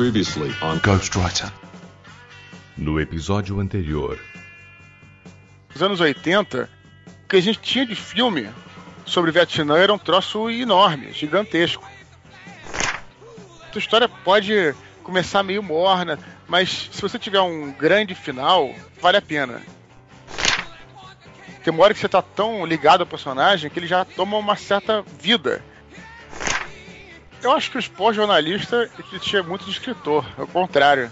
Previously on Ghostwriter. No episódio anterior. Nos anos 80, o que a gente tinha de filme sobre Vietnã era um troço enorme, gigantesco. A história pode começar meio morna, mas se você tiver um grande final, vale a pena. Tem uma hora que você tá tão ligado ao personagem que ele já toma uma certa vida. Eu acho que o pós-jornalista tinha muito de escritor, é o contrário.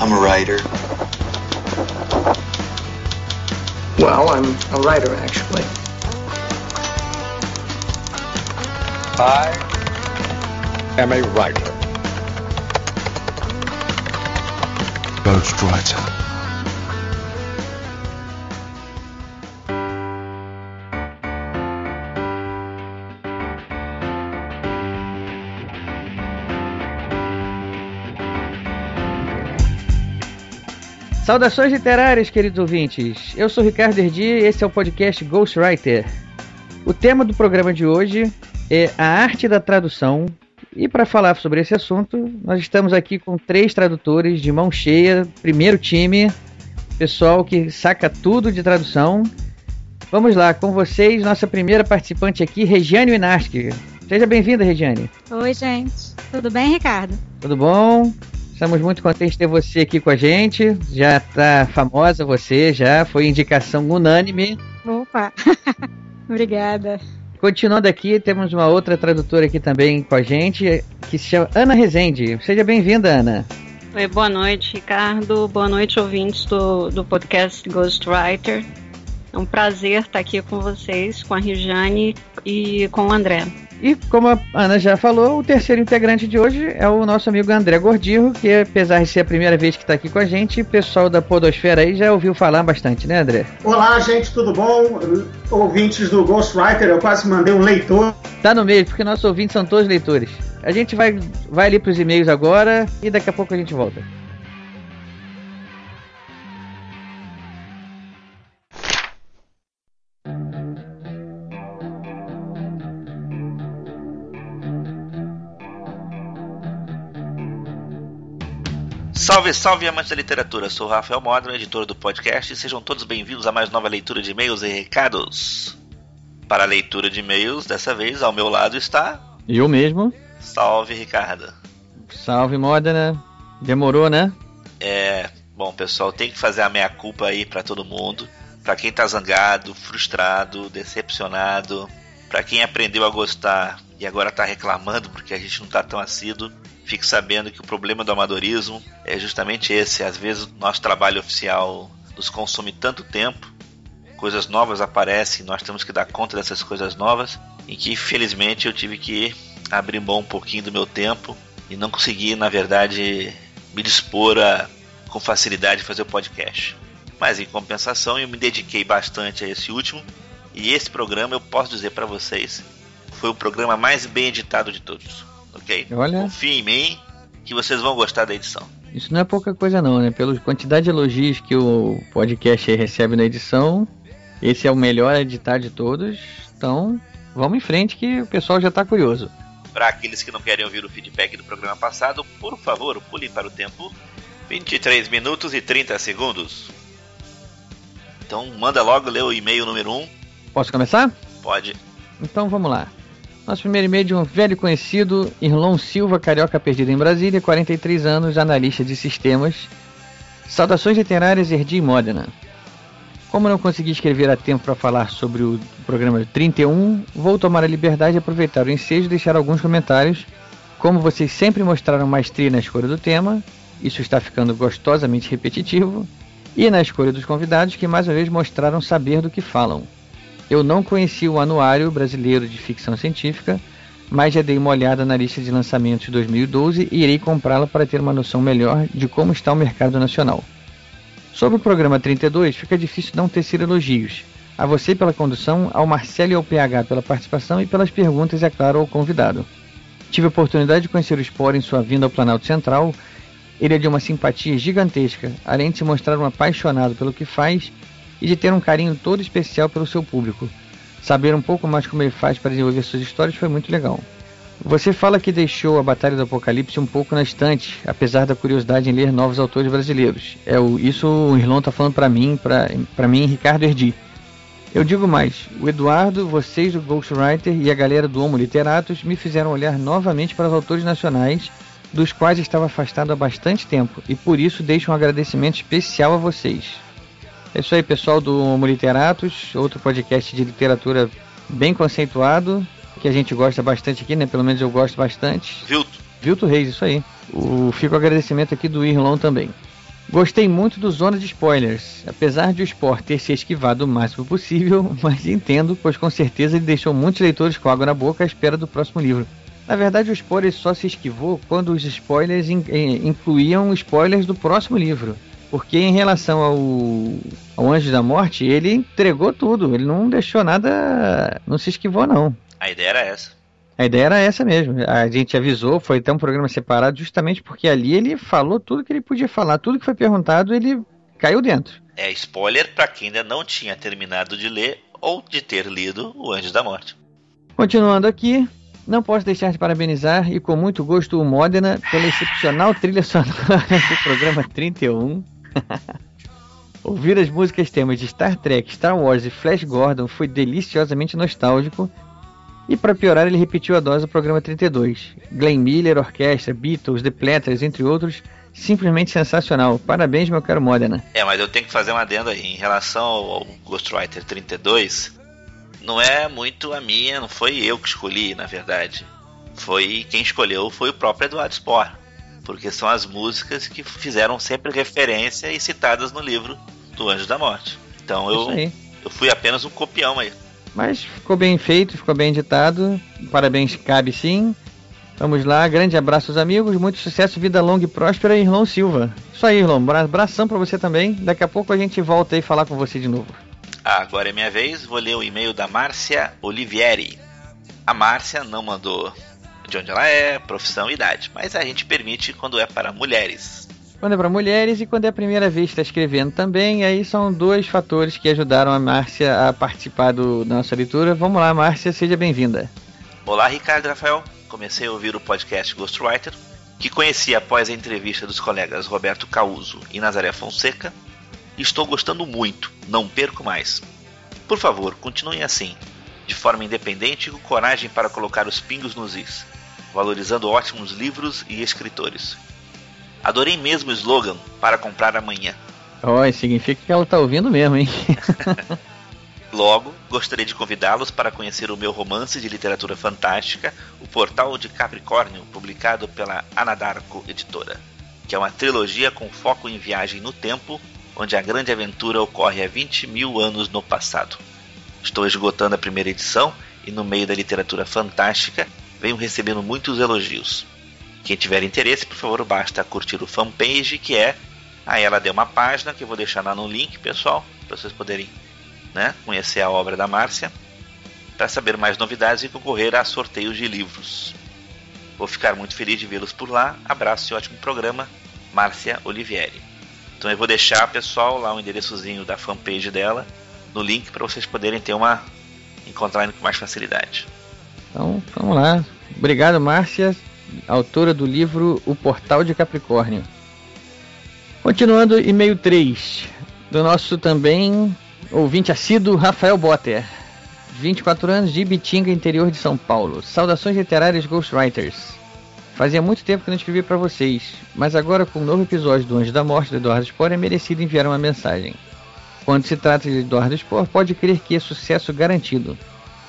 I'm a writer. Well, I'm a writer, actually. I am a writer. Ghostwriter. Saudações literárias, queridos ouvintes. Eu sou Ricardo Erdi e esse é o podcast Ghostwriter. O tema do programa de hoje é a arte da tradução. E para falar sobre esse assunto, nós estamos aqui com três tradutores de mão cheia, primeiro time, pessoal que saca tudo de tradução. Vamos lá, com vocês, nossa primeira participante aqui, Regiane Winarski. Seja bem-vinda, Regiane. Oi, gente. Tudo bem, Ricardo? Tudo bom? Estamos muito contentes de ter você aqui com a gente. Já está famosa você, já foi indicação unânime. Opa! Obrigada. Continuando aqui, temos uma outra tradutora aqui também com a gente, que se chama Ana Rezende. Seja bem-vinda, Ana. Oi, boa noite, Ricardo. Boa noite, ouvintes do, do podcast Ghostwriter. É um prazer estar aqui com vocês, com a Rijane e com o André. E como a Ana já falou, o terceiro integrante de hoje é o nosso amigo André Gordirro, que apesar de ser a primeira vez que está aqui com a gente, o pessoal da Podosfera aí já ouviu falar bastante, né, André? Olá, gente, tudo bom? Ouvintes do Ghostwriter, eu quase mandei um leitor. Tá no meio, porque nossos ouvintes são todos leitores. A gente vai, vai ali para os e-mails agora e daqui a pouco a gente volta. Salve, salve, amantes da literatura! Sou o Rafael Modra, editor do podcast, e sejam todos bem-vindos a mais nova leitura de e-mails e recados. Para a leitura de e-mails, dessa vez, ao meu lado está. Eu mesmo. Salve, Ricardo. Salve, Modena. Demorou, né? É, bom, pessoal, tem que fazer a meia-culpa aí para todo mundo. Para quem tá zangado, frustrado, decepcionado, para quem aprendeu a gostar e agora tá reclamando porque a gente não tá tão assíduo fique sabendo que o problema do amadorismo é justamente esse. Às vezes o nosso trabalho oficial nos consome tanto tempo, coisas novas aparecem, nós temos que dar conta dessas coisas novas, em que infelizmente eu tive que abrir mão um pouquinho do meu tempo e não consegui, na verdade, me dispor a com facilidade fazer o podcast. Mas em compensação, eu me dediquei bastante a esse último e esse programa eu posso dizer para vocês foi o programa mais bem editado de todos ok? Olha. Confie em mim que vocês vão gostar da edição. Isso não é pouca coisa não, né? Pela quantidade de elogios que o podcast recebe na edição, esse é o melhor editar de todos. Então, vamos em frente que o pessoal já está curioso. Para aqueles que não querem ouvir o feedback do programa passado, por favor, pule para o tempo 23 minutos e 30 segundos. Então, manda logo ler o e-mail número 1. Posso começar? Pode. Então, vamos lá. Nosso primeiro e-mail de um velho conhecido, Irlon Silva, carioca perdido em Brasília, 43 anos, analista de sistemas. Saudações literárias Erdi e Modena. Como não consegui escrever a tempo para falar sobre o programa 31, vou tomar a liberdade de aproveitar o ensejo e deixar alguns comentários. Como vocês sempre mostraram maestria na escolha do tema, isso está ficando gostosamente repetitivo, e na escolha dos convidados, que mais uma vez mostraram saber do que falam. Eu não conheci o Anuário Brasileiro de Ficção Científica, mas já dei uma olhada na lista de lançamentos de 2012 e irei comprá-la para ter uma noção melhor de como está o mercado nacional. Sobre o programa 32, fica difícil não tecer elogios. A você pela condução, ao Marcelo e ao PH pela participação e pelas perguntas, é claro, ao convidado. Tive a oportunidade de conhecer o Spore em sua vinda ao Planalto Central. Ele é de uma simpatia gigantesca, além de se mostrar um apaixonado pelo que faz e de ter um carinho todo especial pelo seu público. Saber um pouco mais como ele faz para desenvolver suas histórias foi muito legal. Você fala que deixou a Batalha do Apocalipse um pouco na estante, apesar da curiosidade em ler novos autores brasileiros. É o, isso o Irlão tá falando para mim, para mim, Ricardo Erdi. Eu digo mais, o Eduardo, vocês do Ghostwriter e a galera do Homo Literatus me fizeram olhar novamente para os autores nacionais, dos quais estava afastado há bastante tempo, e por isso deixo um agradecimento especial a vocês. É isso aí, pessoal do Homo Literatus, outro podcast de literatura bem conceituado, que a gente gosta bastante aqui, né? Pelo menos eu gosto bastante. Vilto. Vilto Reis, isso aí. O, fica o agradecimento aqui do Irlão também. Gostei muito do Zona de Spoilers, apesar de o Sport ter se esquivado o máximo possível, mas entendo, pois com certeza ele deixou muitos leitores com água na boca à espera do próximo livro. Na verdade, o spoiler só se esquivou quando os spoilers in, in, incluíam spoilers do próximo livro. Porque em relação ao, ao Anjo da Morte, ele entregou tudo, ele não deixou nada, não se esquivou não. A ideia era essa. A ideia era essa mesmo. A gente avisou, foi até um programa separado, justamente porque ali ele falou tudo que ele podia falar, tudo que foi perguntado, ele caiu dentro. É spoiler para quem ainda não tinha terminado de ler ou de ter lido O Anjo da Morte. Continuando aqui, não posso deixar de parabenizar e com muito gosto o Modena pela excepcional trilha sonora do programa 31. Ouvir as músicas temas de Star Trek, Star Wars e Flash Gordon foi deliciosamente nostálgico e para piorar, ele repetiu a dose do programa 32. Glenn Miller, Orquestra, Beatles, The Platters, entre outros, simplesmente sensacional. Parabéns, meu caro Modena. É, mas eu tenho que fazer um adendo aí. Em relação ao Ghostwriter 32, não é muito a minha, não foi eu que escolhi, na verdade. Foi quem escolheu foi o próprio Eduardo Spohr. Porque são as músicas que fizeram sempre referência e citadas no livro do Anjo da Morte. Então eu, eu fui apenas um copião aí. Mas ficou bem feito, ficou bem editado. Parabéns, cabe sim. Vamos lá, grande abraço aos amigos, muito sucesso, vida longa e próspera, Irlão Silva. Isso aí, Irlão, abração para você também. Daqui a pouco a gente volta aí falar com você de novo. Ah, agora é minha vez, vou ler o e-mail da Márcia Olivieri. A Márcia não mandou de onde ela é, profissão e idade, mas a gente permite quando é para mulheres quando é para mulheres e quando é a primeira vez que está escrevendo também. Aí são dois fatores que ajudaram a Márcia a participar do, da nossa leitura. Vamos lá, Márcia, seja bem-vinda. Olá, Ricardo Rafael. Comecei a ouvir o podcast Ghostwriter, que conheci após a entrevista dos colegas Roberto Causo e Nazaré Fonseca. Estou gostando muito, não perco mais. Por favor, continuem assim, de forma independente e com coragem para colocar os pingos nos is, valorizando ótimos livros e escritores. Adorei mesmo o slogan para comprar amanhã. Oh, significa que ela tá ouvindo mesmo, hein? Logo, gostaria de convidá-los para conhecer o meu romance de literatura fantástica, O Portal de Capricórnio, publicado pela Anadarko Editora, que é uma trilogia com foco em viagem no tempo, onde a grande aventura ocorre há 20 mil anos no passado. Estou esgotando a primeira edição e, no meio da literatura fantástica, venho recebendo muitos elogios. Quem tiver interesse, por favor, basta curtir o fanpage que é. Aí ela deu uma página que eu vou deixar lá no link, pessoal, para vocês poderem né, conhecer a obra da Márcia, para saber mais novidades e concorrer a sorteios de livros. Vou ficar muito feliz de vê-los por lá. Abraço e ótimo programa, Márcia Olivieri. Então eu vou deixar, pessoal, lá o endereçozinho da fanpage dela no link para vocês poderem ter uma encontrarem com mais facilidade. Então, vamos lá. Obrigado, Márcia autora do livro O Portal de Capricórnio. Continuando, e-mail 3, do nosso também ouvinte assíduo Rafael Botter. 24 anos de Ibitinga, interior de São Paulo. Saudações literárias Ghostwriters. Fazia muito tempo que não escrevi para vocês, mas agora com o um novo episódio do Anjo da Morte do Eduardo Spohr é merecido enviar uma mensagem. Quando se trata de Eduardo Spohr, pode crer que é sucesso garantido.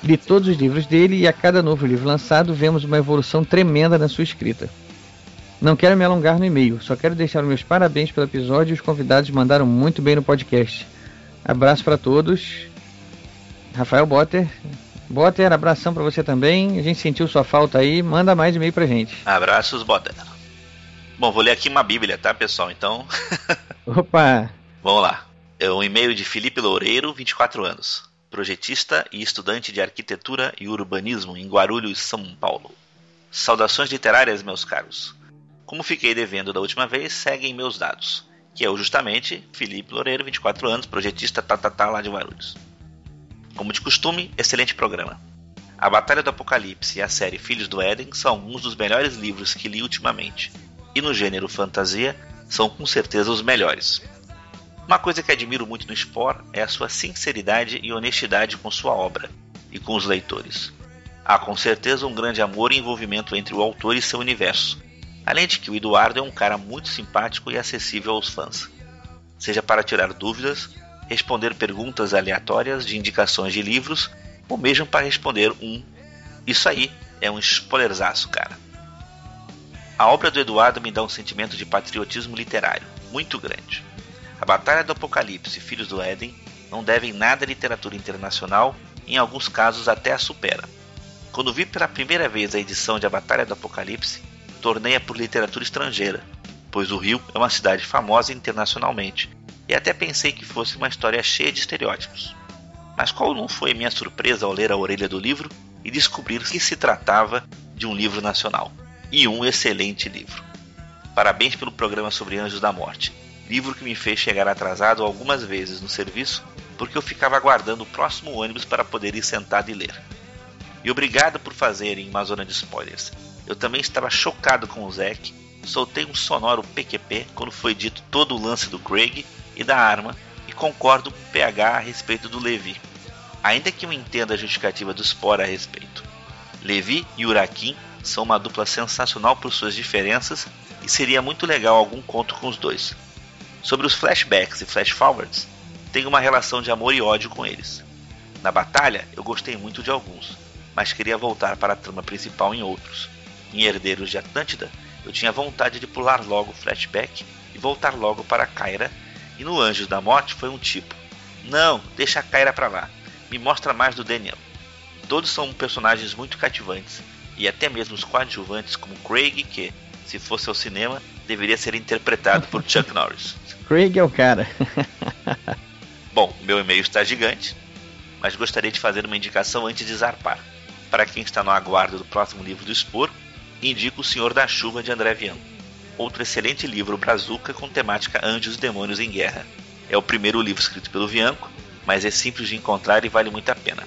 Li todos os livros dele e a cada novo livro lançado vemos uma evolução tremenda na sua escrita. Não quero me alongar no e-mail, só quero deixar meus parabéns pelo episódio e os convidados mandaram muito bem no podcast. Abraço para todos. Rafael Botter. Botter, abração para você também. A gente sentiu sua falta aí. Manda mais e-mail pra gente. Abraços, Botter. Bom, vou ler aqui uma bíblia, tá, pessoal? Então. Opa! Vamos lá. É um e-mail de Felipe Loureiro, 24 anos projetista e estudante de arquitetura e urbanismo em Guarulhos, São Paulo. Saudações literárias, meus caros. Como fiquei devendo da última vez, seguem meus dados, que é o justamente Felipe Loureiro, 24 anos, projetista tatatá tá, tá, lá de Guarulhos. Como de costume, excelente programa. A Batalha do Apocalipse e a série Filhos do Éden são alguns dos melhores livros que li ultimamente. E no gênero fantasia, são com certeza os melhores. Uma coisa que admiro muito no Spore é a sua sinceridade e honestidade com sua obra e com os leitores. Há com certeza um grande amor e envolvimento entre o autor e seu universo, além de que o Eduardo é um cara muito simpático e acessível aos fãs. Seja para tirar dúvidas, responder perguntas aleatórias de indicações de livros, ou mesmo para responder um Isso aí é um spoilerzaço, cara. A obra do Eduardo me dá um sentimento de patriotismo literário muito grande. A Batalha do Apocalipse e Filhos do Éden não devem nada à literatura internacional, em alguns casos até a supera. Quando vi pela primeira vez a edição de A Batalha do Apocalipse, tornei-a por literatura estrangeira, pois o Rio é uma cidade famosa internacionalmente, e até pensei que fosse uma história cheia de estereótipos. Mas qual não foi minha surpresa ao ler a orelha do livro e descobrir que se tratava de um livro nacional, e um excelente livro. Parabéns pelo programa sobre Anjos da Morte livro que me fez chegar atrasado algumas vezes no serviço porque eu ficava aguardando o próximo ônibus para poder ir sentado e ler. E obrigado por fazerem uma zona de spoilers. Eu também estava chocado com o Zack, soltei um sonoro PQP quando foi dito todo o lance do Craig e da arma e concordo com o PH a respeito do Levi. Ainda que eu entenda a justificativa do Spore a respeito. Levi e Urakin são uma dupla sensacional por suas diferenças e seria muito legal algum conto com os dois. Sobre os flashbacks e flashforwards, tenho uma relação de amor e ódio com eles. Na batalha, eu gostei muito de alguns, mas queria voltar para a trama principal em outros. Em Herdeiros de Atlântida, eu tinha vontade de pular logo o flashback e voltar logo para Kyra, e no Anjos da Morte foi um tipo: Não, deixa a Kyra pra lá, me mostra mais do Daniel. Todos são personagens muito cativantes, e até mesmo os coadjuvantes como Craig, que, se fosse ao cinema, deveria ser interpretado por Chuck Norris. Craig é o cara. Bom, meu e-mail está gigante, mas gostaria de fazer uma indicação antes de zarpar. Para quem está no aguardo do próximo livro do Expor, indico O Senhor da Chuva de André Vian. Outro excelente livro brazuca com temática Anjos e Demônios em Guerra. É o primeiro livro escrito pelo Vianco, mas é simples de encontrar e vale muito a pena.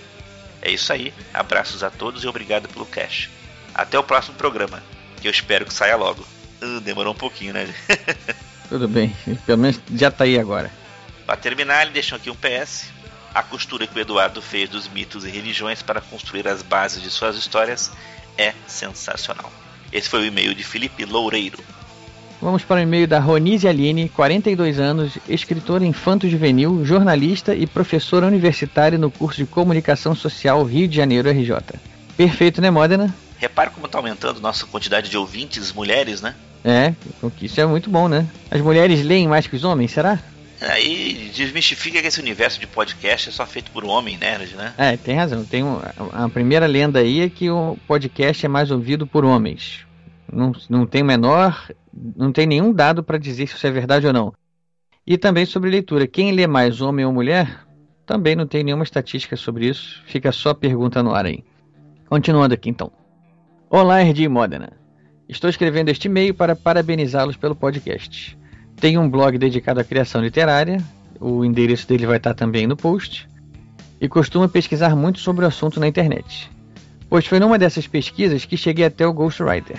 É isso aí, abraços a todos e obrigado pelo cash. Até o próximo programa, que eu espero que saia logo. Uh, demorou um pouquinho, né? Tudo bem, pelo menos já tá aí agora. Para terminar, ele deixou aqui um PS. A costura que o Eduardo fez dos mitos e religiões para construir as bases de suas histórias é sensacional. Esse foi o e-mail de Felipe Loureiro. Vamos para o e-mail da Ronise Aline, 42 anos, escritora infanto-juvenil, jornalista e professora universitária no curso de Comunicação Social Rio de Janeiro, RJ. Perfeito, né, Modena? Repare como está aumentando nossa quantidade de ouvintes mulheres, né? É, isso é muito bom, né? As mulheres leem mais que os homens, será? Aí desmistifica que esse universo de podcast é só feito por homem nerd, né? É, tem razão. Tem um, a primeira lenda aí é que o podcast é mais ouvido por homens. Não, não tem menor, não tem nenhum dado para dizer se isso é verdade ou não. E também sobre leitura. Quem lê mais, homem ou mulher? Também não tem nenhuma estatística sobre isso. Fica só a pergunta no ar aí. Continuando aqui então. Olá, RD Modena. Estou escrevendo este e-mail para parabenizá-los pelo podcast. Tenho um blog dedicado à criação literária, o endereço dele vai estar também no post, e costumo pesquisar muito sobre o assunto na internet. Pois foi numa dessas pesquisas que cheguei até o Ghostwriter.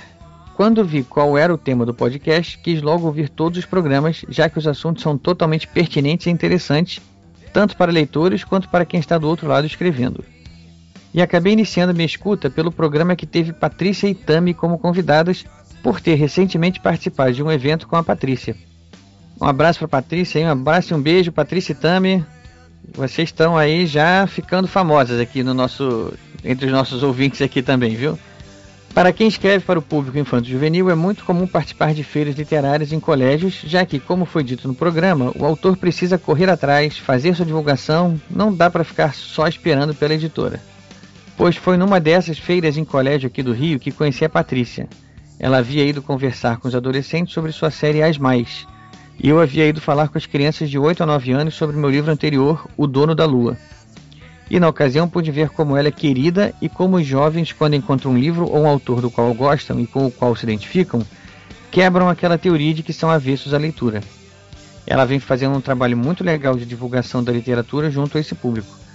Quando vi qual era o tema do podcast, quis logo ouvir todos os programas, já que os assuntos são totalmente pertinentes e interessantes, tanto para leitores quanto para quem está do outro lado escrevendo e acabei iniciando minha escuta pelo programa que teve Patrícia e Tami como convidadas, por ter recentemente participado de um evento com a Patrícia. Um abraço para Patrícia, um abraço e um beijo, Patrícia e Tami. Vocês estão aí já ficando famosas aqui no nosso entre os nossos ouvintes aqui também, viu? Para quem escreve para o público infanto-juvenil, é muito comum participar de feiras literárias em colégios, já que, como foi dito no programa, o autor precisa correr atrás, fazer sua divulgação, não dá para ficar só esperando pela editora pois foi numa dessas feiras em colégio aqui do Rio que conheci a Patrícia. Ela havia ido conversar com os adolescentes sobre sua série As Mais, e eu havia ido falar com as crianças de 8 a 9 anos sobre meu livro anterior, O Dono da Lua. E na ocasião pude ver como ela é querida e como os jovens, quando encontram um livro ou um autor do qual gostam e com o qual se identificam, quebram aquela teoria de que são avessos à leitura. Ela vem fazendo um trabalho muito legal de divulgação da literatura junto a esse público.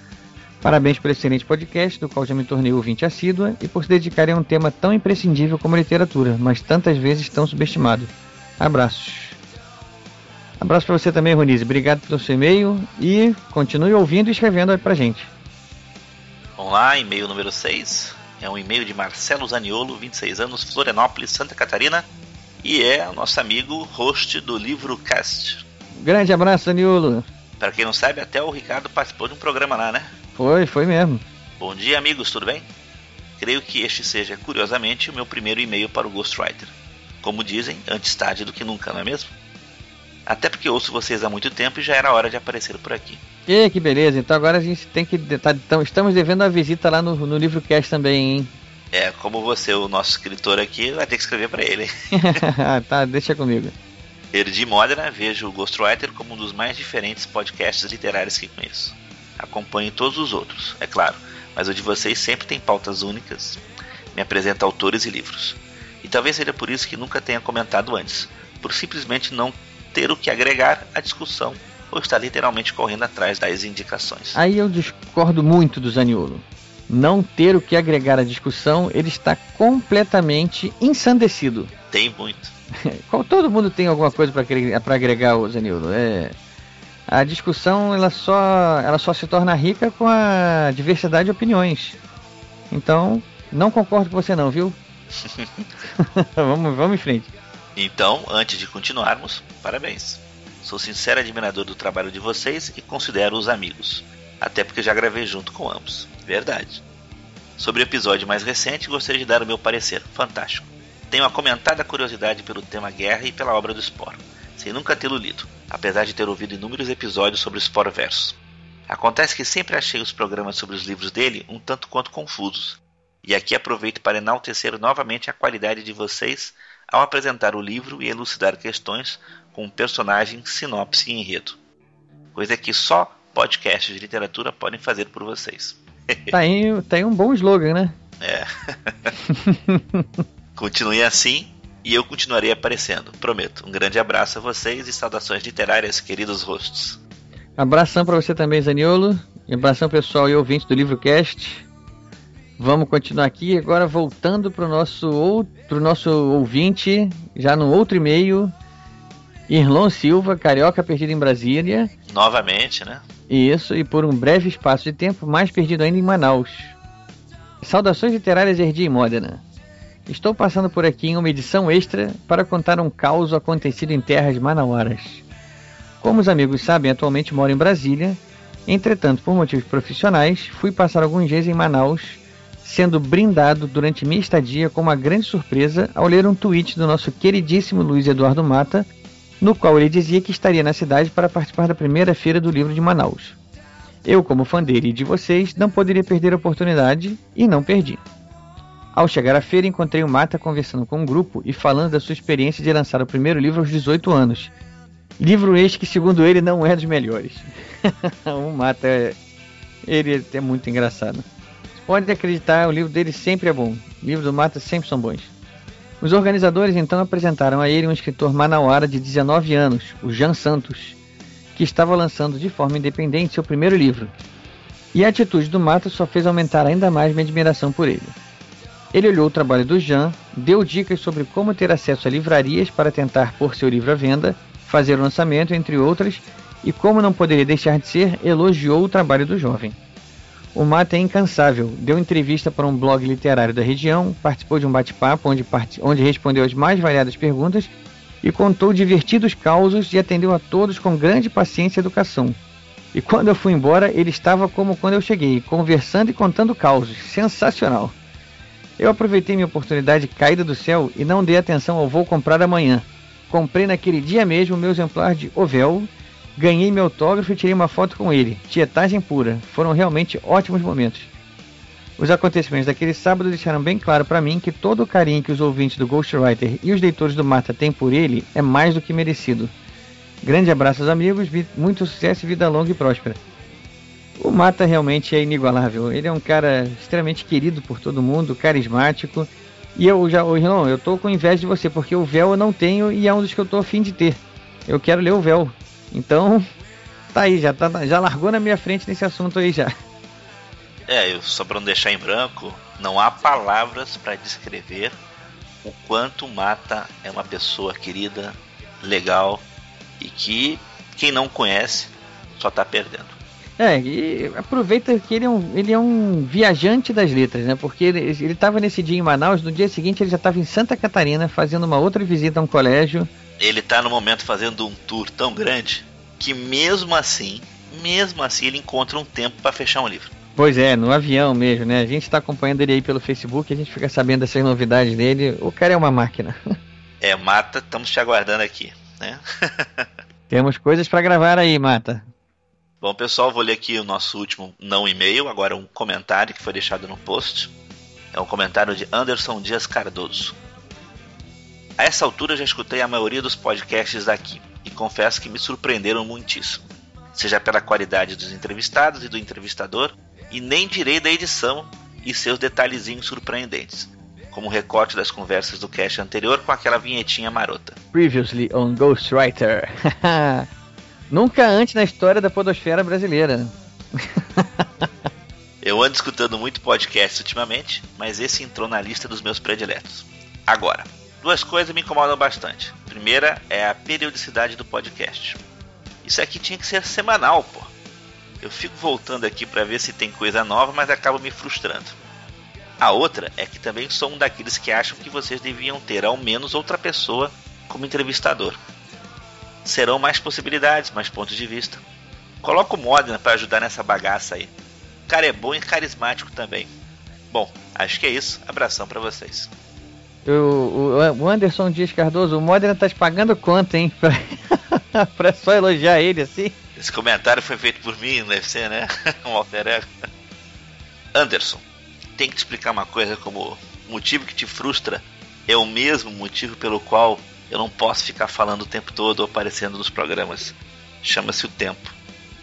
Parabéns pelo excelente podcast, do qual já me tornei ouvinte assídua, e por se dedicarem a um tema tão imprescindível como a literatura, mas tantas vezes tão subestimado. Abraços. Abraço para você também, Ronise. Obrigado pelo seu e-mail e continue ouvindo e escrevendo pra gente. Vamos lá, e-mail número 6. É um e-mail de Marcelo Zaniolo, 26 anos, Florianópolis, Santa Catarina. E é o nosso amigo host do livro Cast. Grande abraço, Zaniolo. Para quem não sabe, até o Ricardo participou de um programa lá, né? Foi, foi mesmo. Bom dia, amigos, tudo bem? Creio que este seja, curiosamente, o meu primeiro e-mail para o Ghostwriter. Como dizem, antes tarde do que nunca, não é mesmo? Até porque ouço vocês há muito tempo e já era hora de aparecer por aqui. E que beleza, então agora a gente tem que. Tá, então, estamos devendo a visita lá no, no livro cast também, hein? É, como você, o nosso escritor aqui, vai ter que escrever para ele. tá, deixa comigo. Erdi Modena, vejo o Ghostwriter como um dos mais diferentes podcasts literários que conheço. Acompanho todos os outros, é claro, mas o de vocês sempre tem pautas únicas, me apresenta autores e livros. E talvez seja por isso que nunca tenha comentado antes, por simplesmente não ter o que agregar à discussão ou estar literalmente correndo atrás das indicações. Aí eu discordo muito do Zaniolo. Não ter o que agregar à discussão, ele está completamente ensandecido. Tem muito. Todo mundo tem alguma coisa para agregar, o Zaniolo. É, a discussão ela só, ela só se torna rica com a diversidade de opiniões. Então, não concordo com você não, viu? vamos, vamos em frente. Então, antes de continuarmos, parabéns. Sou sincero admirador do trabalho de vocês e considero-os amigos. Até porque já gravei junto com ambos. Verdade. Sobre o episódio mais recente, gostaria de dar o meu parecer. Fantástico. Tenho uma comentada curiosidade pelo tema guerra e pela obra do Spore, sem nunca tê-lo lido, apesar de ter ouvido inúmeros episódios sobre o Spore Verso. Acontece que sempre achei os programas sobre os livros dele um tanto quanto confusos, e aqui aproveito para enaltecer novamente a qualidade de vocês ao apresentar o livro e elucidar questões com personagem, sinopse e enredo. Coisa que só podcasts de literatura podem fazer por vocês. Tá aí, tá aí um bom slogan, né? É. Continue assim e eu continuarei aparecendo, prometo. Um grande abraço a vocês e saudações literárias, queridos rostos. Abração para você também, Zaniolo. Abração pessoal e ouvintes do Livrocast. Vamos continuar aqui agora voltando para o nosso outro nosso ouvinte, já no outro e-mail, Irlon Silva, carioca perdido em Brasília. Novamente, né? Isso, e por um breve espaço de tempo, mais perdido ainda em Manaus. Saudações literárias Erdi e Modena. Estou passando por aqui em uma edição extra para contar um caos acontecido em terras manauaras. Como os amigos sabem, atualmente moro em Brasília. Entretanto, por motivos profissionais, fui passar alguns dias em Manaus, sendo brindado durante minha estadia com uma grande surpresa ao ler um tweet do nosso queridíssimo Luiz Eduardo Mata, no qual ele dizia que estaria na cidade para participar da primeira feira do livro de Manaus. Eu, como fã dele e de vocês, não poderia perder a oportunidade e não perdi. Ao chegar à feira, encontrei o Mata conversando com um grupo e falando da sua experiência de lançar o primeiro livro aos 18 anos. Livro este que, segundo ele, não é dos melhores. o Mata, é... ele é muito engraçado. Pode acreditar, o livro dele sempre é bom. Livros do Mata sempre são bons. Os organizadores então apresentaram a ele um escritor manauara de 19 anos, o Jean Santos, que estava lançando de forma independente seu primeiro livro. E a atitude do Mata só fez aumentar ainda mais minha admiração por ele. Ele olhou o trabalho do Jean, deu dicas sobre como ter acesso a livrarias para tentar pôr seu livro à venda, fazer o lançamento, entre outras, e como não poderia deixar de ser, elogiou o trabalho do jovem. O Mata é incansável, deu entrevista para um blog literário da região, participou de um bate-papo onde, part... onde respondeu as mais variadas perguntas e contou divertidos causos e atendeu a todos com grande paciência e educação. E quando eu fui embora, ele estava como quando eu cheguei, conversando e contando causos. Sensacional! Eu aproveitei minha oportunidade caída do céu e não dei atenção ao vou comprar amanhã. Comprei naquele dia mesmo meu exemplar de Ovel, ganhei meu autógrafo e tirei uma foto com ele. Tietagem pura. Foram realmente ótimos momentos. Os acontecimentos daquele sábado deixaram bem claro para mim que todo o carinho que os ouvintes do Ghostwriter e os leitores do Mata têm por ele é mais do que merecido. Grande abraço aos amigos, muito sucesso vida longa e próspera. O Mata realmente é inigualável. Ele é um cara extremamente querido por todo mundo, carismático. E eu já, ô irmão, eu tô com inveja de você, porque o véu eu não tenho e é um dos que eu tô afim de ter. Eu quero ler o véu. Então, tá aí, já, tá, já largou na minha frente nesse assunto aí já. É, eu, só para não deixar em branco, não há palavras para descrever o quanto Mata é uma pessoa querida, legal e que quem não conhece só tá perdendo. É, e aproveita que ele é um, ele é um viajante das letras, né? Porque ele, ele tava nesse dia em Manaus, no dia seguinte ele já estava em Santa Catarina fazendo uma outra visita a um colégio. Ele tá no momento fazendo um tour tão grande que mesmo assim, mesmo assim ele encontra um tempo para fechar um livro. Pois é, no avião mesmo, né? A gente está acompanhando ele aí pelo Facebook, a gente fica sabendo dessas novidades dele. O cara é uma máquina. É, Mata, estamos te aguardando aqui, né? Temos coisas para gravar aí, Mata. Bom, pessoal, vou ler aqui o nosso último não e-mail, agora um comentário que foi deixado no post. É um comentário de Anderson Dias Cardoso. A essa altura já escutei a maioria dos podcasts daqui e confesso que me surpreenderam muitíssimo. Seja pela qualidade dos entrevistados e do entrevistador, e nem direi da edição e seus detalhezinhos surpreendentes, como o recorte das conversas do cast anterior com aquela vinhetinha marota. Previously on Ghostwriter. Nunca antes na história da podosfera brasileira. Eu ando escutando muito podcast ultimamente, mas esse entrou na lista dos meus prediletos. Agora, duas coisas me incomodam bastante. Primeira é a periodicidade do podcast. Isso aqui tinha que ser semanal, pô. Eu fico voltando aqui para ver se tem coisa nova, mas acabo me frustrando. A outra é que também sou um daqueles que acham que vocês deviam ter ao menos outra pessoa como entrevistador. Serão mais possibilidades, mais pontos de vista. Coloca o Modena para ajudar nessa bagaça aí. O cara é bom e carismático também. Bom, acho que é isso. Abração para vocês. O, o, Anderson Dias Cardoso, o Modena tá te pagando quanto, hein? Pra, pra só elogiar ele assim? Esse comentário foi feito por mim, deve ser, né? um alter ego. Anderson, tem que te explicar uma coisa como o motivo que te frustra é o mesmo motivo pelo qual eu não posso ficar falando o tempo todo ou aparecendo nos programas. Chama-se o tempo.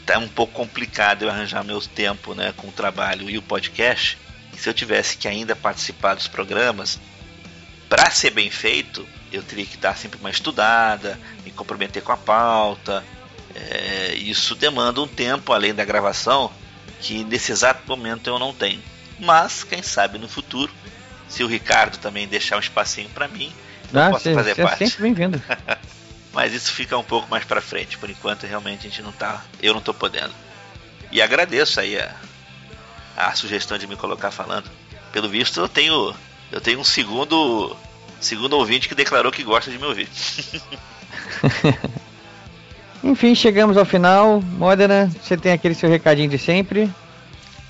Tá um pouco complicado eu arranjar meu tempo, né, com o trabalho e o podcast. E se eu tivesse que ainda participar dos programas, para ser bem feito, eu teria que dar sempre uma estudada, me comprometer com a pauta. É, isso demanda um tempo além da gravação que nesse exato momento eu não tenho. Mas quem sabe no futuro, se o Ricardo também deixar um espacinho para mim, ah, posso cê, fazer cê parte. É sempre bem-vindo. Mas isso fica um pouco mais para frente. Por enquanto, realmente a gente não tá, eu não tô podendo. E agradeço aí a, a sugestão de me colocar falando. Pelo visto, eu tenho eu tenho um segundo segundo ouvinte que declarou que gosta de me ouvir. Enfim, chegamos ao final. Modena, você tem aquele seu recadinho de sempre.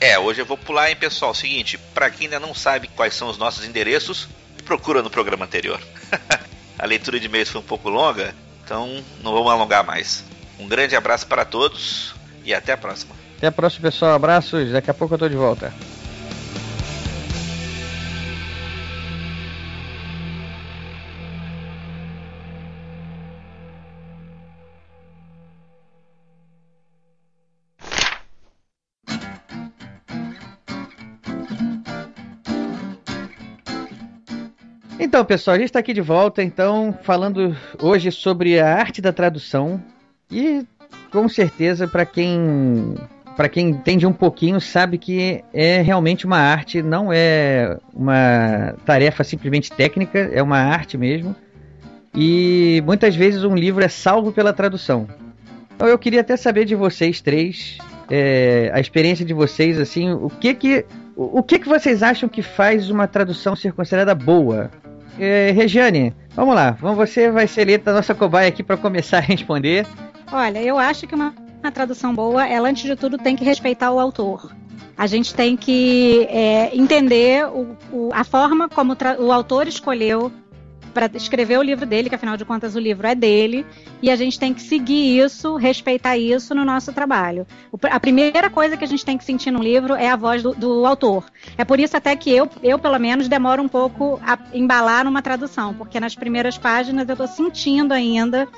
É, hoje eu vou pular, hein, pessoal. Seguinte, para quem ainda não sabe quais são os nossos endereços, procura no programa anterior. a leitura de e-mails foi um pouco longa, então não vamos alongar mais. Um grande abraço para todos e até a próxima. Até a próxima, pessoal. Abraços. Daqui a pouco eu tô de volta. Então, pessoal, a gente está aqui de volta, então, falando hoje sobre a arte da tradução. E com certeza, para quem para quem entende um pouquinho, sabe que é realmente uma arte, não é uma tarefa simplesmente técnica, é uma arte mesmo. E muitas vezes um livro é salvo pela tradução. Então eu queria até saber de vocês três, é, a experiência de vocês, assim, o que que o, que que vocês acham que faz uma tradução ser considerada boa? É, Regiane, vamos lá, você vai ser eleita nossa cobaia aqui para começar a responder. Olha, eu acho que uma, uma tradução boa, ela antes de tudo tem que respeitar o autor. A gente tem que é, entender o, o, a forma como o autor escolheu para escrever o livro dele, que afinal de contas o livro é dele, e a gente tem que seguir isso, respeitar isso no nosso trabalho. A primeira coisa que a gente tem que sentir no livro é a voz do, do, autor. É por isso até que eu, eu, pelo menos, demoro um pouco a embalar numa tradução, porque nas primeiras páginas eu estou sentindo ainda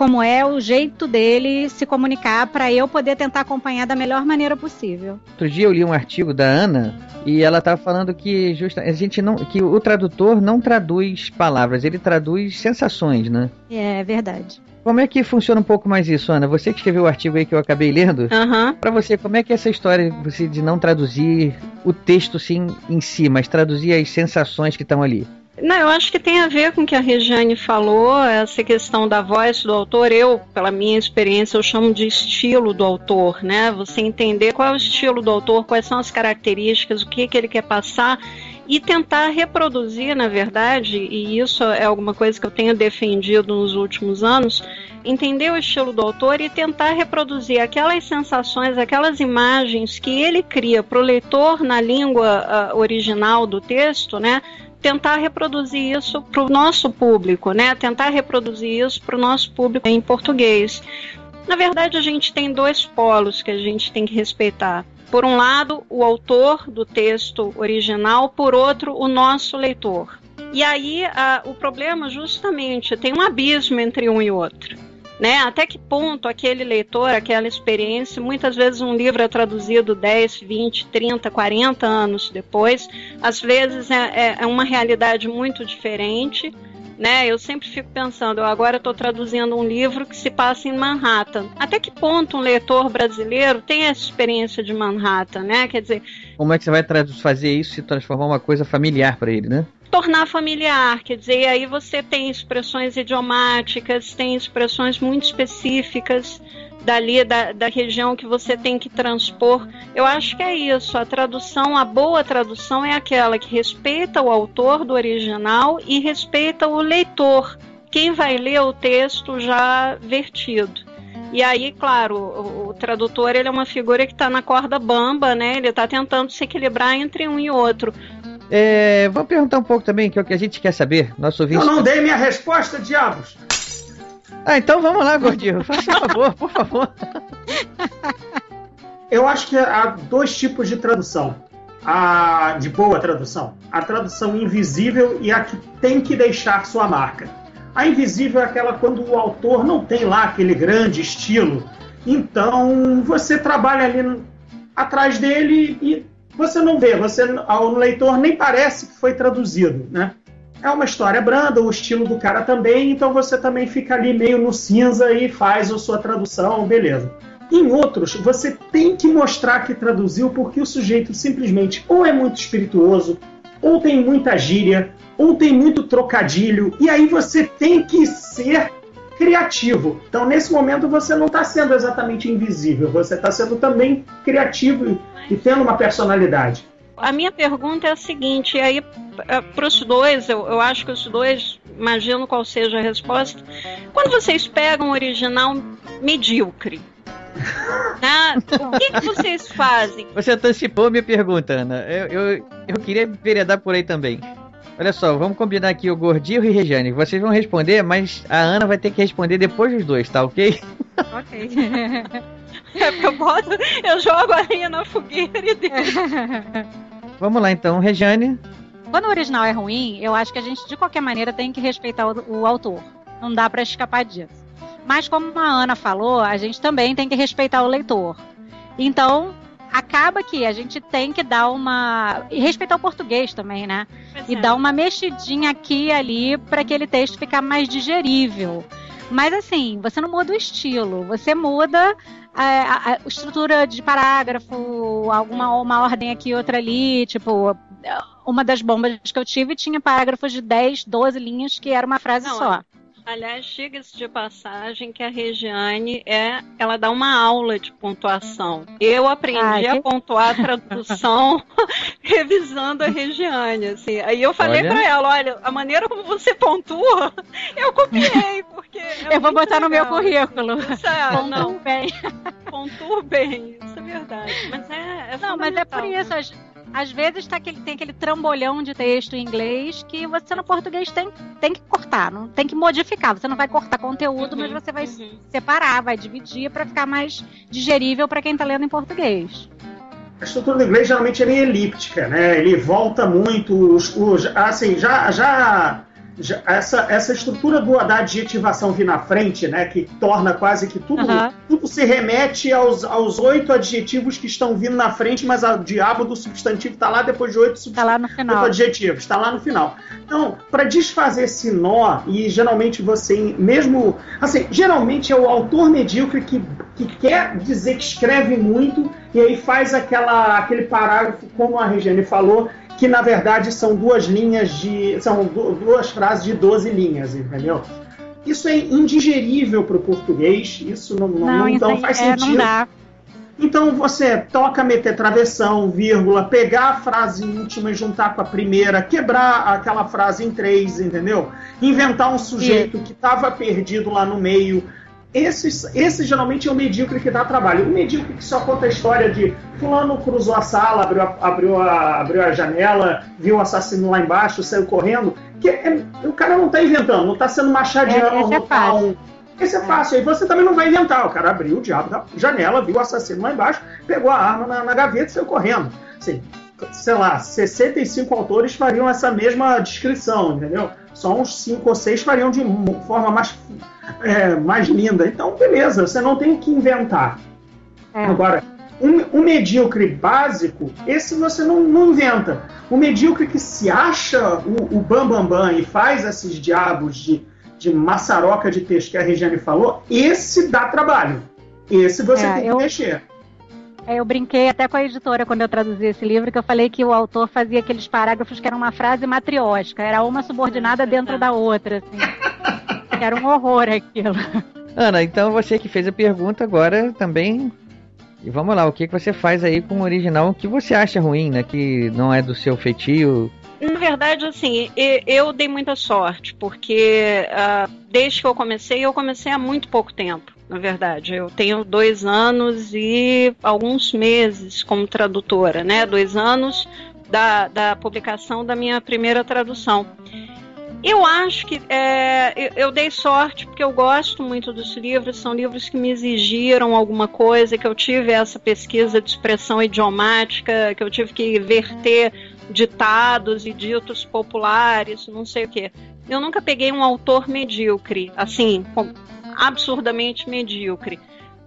como é o jeito dele se comunicar para eu poder tentar acompanhar da melhor maneira possível. Outro dia eu li um artigo da Ana e ela estava falando que justa, a gente não, que o tradutor não traduz palavras, ele traduz sensações, né? É verdade. Como é que funciona um pouco mais isso, Ana? Você que escreveu o artigo aí que eu acabei lendo. Uhum. Para você, como é que é essa história você de não traduzir o texto sim em si, mas traduzir as sensações que estão ali? Não, eu acho que tem a ver com o que a Regiane falou, essa questão da voz do autor. Eu, pela minha experiência, eu chamo de estilo do autor, né? Você entender qual é o estilo do autor, quais são as características, o que, que ele quer passar e tentar reproduzir, na verdade, e isso é alguma coisa que eu tenho defendido nos últimos anos, entender o estilo do autor e tentar reproduzir aquelas sensações, aquelas imagens que ele cria para o leitor na língua uh, original do texto, né? Tentar reproduzir isso para o nosso público, né? Tentar reproduzir isso para o nosso público em português. Na verdade, a gente tem dois polos que a gente tem que respeitar. Por um lado, o autor do texto original, por outro, o nosso leitor. E aí, a, o problema justamente tem um abismo entre um e outro né? Até que ponto aquele leitor, aquela experiência, muitas vezes um livro é traduzido 10, 20, 30, 40 anos depois, às vezes é, é, é uma realidade muito diferente. Né? Eu sempre fico pensando, eu agora estou traduzindo um livro que se passa em Manhattan. Até que ponto um leitor brasileiro tem essa experiência de Manhattan, né? Quer dizer, como é que você vai fazer isso e transformar uma coisa familiar para ele, né? tornar familiar, quer dizer, aí você tem expressões idiomáticas, tem expressões muito específicas dali da, da região que você tem que transpor. Eu acho que é isso. A tradução, a boa tradução é aquela que respeita o autor do original e respeita o leitor, quem vai ler o texto já vertido. E aí, claro, o, o tradutor ele é uma figura que está na corda bamba, né? Ele está tentando se equilibrar entre um e outro. É, vou perguntar um pouco também, que é o que a gente quer saber. Nosso ouvinte... Eu não dei minha resposta, diabos! Ah, então vamos lá, gordinho. Por favor, por favor. Eu acho que há dois tipos de tradução. A de boa tradução. A tradução invisível e a que tem que deixar sua marca. A invisível é aquela quando o autor não tem lá aquele grande estilo. Então você trabalha ali atrás dele e você não vê, você ao leitor nem parece que foi traduzido, né? É uma história branda, o estilo do cara também, então você também fica ali meio no cinza e faz a sua tradução, beleza. Em outros, você tem que mostrar que traduziu porque o sujeito simplesmente ou é muito espirituoso, ou tem muita gíria, ou tem muito trocadilho, e aí você tem que ser criativo. Então, nesse momento, você não está sendo exatamente invisível, você está sendo também criativo e, tendo uma personalidade. A minha pergunta é a seguinte, e aí é, para os dois, eu, eu acho que os dois, imagino qual seja a resposta. Quando vocês pegam um original medíocre, né, o que, que, vocês fazem? Você antecipou a minha pergunta, Ana. Eu, eu, eu queria veredar por aí também. Olha só, vamos combinar aqui o Gordinho e o Regiane. Vocês vão responder, mas a Ana vai ter que responder depois dos dois, tá ok? Ok. é porque eu boto, eu jogo a linha na fogueira e deixo. Vamos lá então, Regiane. Quando o original é ruim, eu acho que a gente de qualquer maneira tem que respeitar o, o autor. Não dá para escapar disso. Mas como a Ana falou, a gente também tem que respeitar o leitor. Então, acaba que a gente tem que dar uma. E respeitar o português também, né? E é. dar uma mexidinha aqui e ali para aquele texto ficar mais digerível. Mas assim, você não muda o estilo, você muda a, a, a estrutura de parágrafo, alguma uma ordem aqui outra ali, tipo, uma das bombas que eu tive tinha parágrafos de 10, 12 linhas que era uma frase não, só. Aliás, diga-se de passagem que a Regiane é, ela dá uma aula de pontuação. Eu aprendi ah, a pontuar a tradução revisando a Regiane, assim. Aí eu falei para ela, olha, a maneira como você pontua, eu copiei, porque é Eu vou botar legal. no meu currículo. Não. bem. Pontuo bem, isso é verdade. Mas é, é Não, mas é por isso, às vezes tá aquele, tem aquele trambolhão de texto em inglês que você no português tem, tem que cortar, não tem que modificar. Você não vai cortar conteúdo, uhum, mas você vai uhum. separar, vai dividir para ficar mais digerível para quem está lendo em português. A estrutura do inglês geralmente é elíptica, né? Ele volta muito, os, os, assim, já, já já- essa, essa estrutura do, da adjetivação vir na frente, né, que torna quase que tudo, Aham. tudo se remete aos, aos oito adjetivos que estão vindo na frente, mas o diabo do substantivo está lá depois de oito Tá substantivos lá no final. adjetivos, está lá no final. Então, para desfazer esse nó, e geralmente você, mesmo. Assim, geralmente é o autor medíocre que, que quer dizer que escreve muito e aí faz aquela, aquele parágrafo, como a Regiane falou, que na verdade são duas linhas de. são du- duas frases de 12 linhas, entendeu? Isso é indigerível para o português, isso não, não, não, não aí, faz é, sentido. não dá. Então você toca meter travessão, vírgula, pegar a frase última e juntar com a primeira, quebrar aquela frase em três, entendeu? Inventar um sujeito que estava perdido lá no meio. Esse, esse geralmente é o medíocre que dá trabalho. O medíocre que só conta a história de fulano cruzou a sala, abriu a, abriu a, abriu a janela, viu o assassino lá embaixo, saiu correndo. Que é- o cara não está inventando, não está sendo machadiano. É, esse é tá um- esse é fácil. Aí você também não vai inventar. O cara abriu o diabo da janela, viu o assassino lá embaixo, pegou a arma na, na gaveta e saiu correndo. Assim, sei lá, 65 autores fariam essa mesma descrição, entendeu? Só uns 5 ou 6 fariam de forma mais, é, mais linda. Então, beleza, você não tem que inventar. É. Agora, um, um medíocre básico, esse você não, não inventa. O medíocre que se acha o, o bambambam bam, bam e faz esses diabos de, de maçaroca de texto que a Regiane falou, esse dá trabalho. Esse você É, tem que eu- mexer. É, Eu brinquei até com a editora quando eu traduzi esse livro, que eu falei que o autor fazia aqueles parágrafos que eram uma frase matriótica, era uma subordinada dentro da outra, assim. Era um horror aquilo. Ana, então você que fez a pergunta agora também. E vamos lá, o que, que você faz aí com o original que você acha ruim, né? Que não é do seu feitio. Na verdade, assim, e- eu dei muita sorte, porque ah, desde que eu comecei, eu comecei há muito pouco tempo, na verdade. Eu tenho dois anos e alguns meses como tradutora, né? Dois anos da, da publicação da minha primeira tradução. Eu acho que é, eu, dei sorte porque eu gosto muito dos livros, são livros que me exigiram alguma coisa, que eu tive essa pesquisa de expressão idiomática, que eu tive que verter ditados e ditos populares, não sei o quê. Eu nunca peguei um autor medíocre, assim, absurdamente medíocre.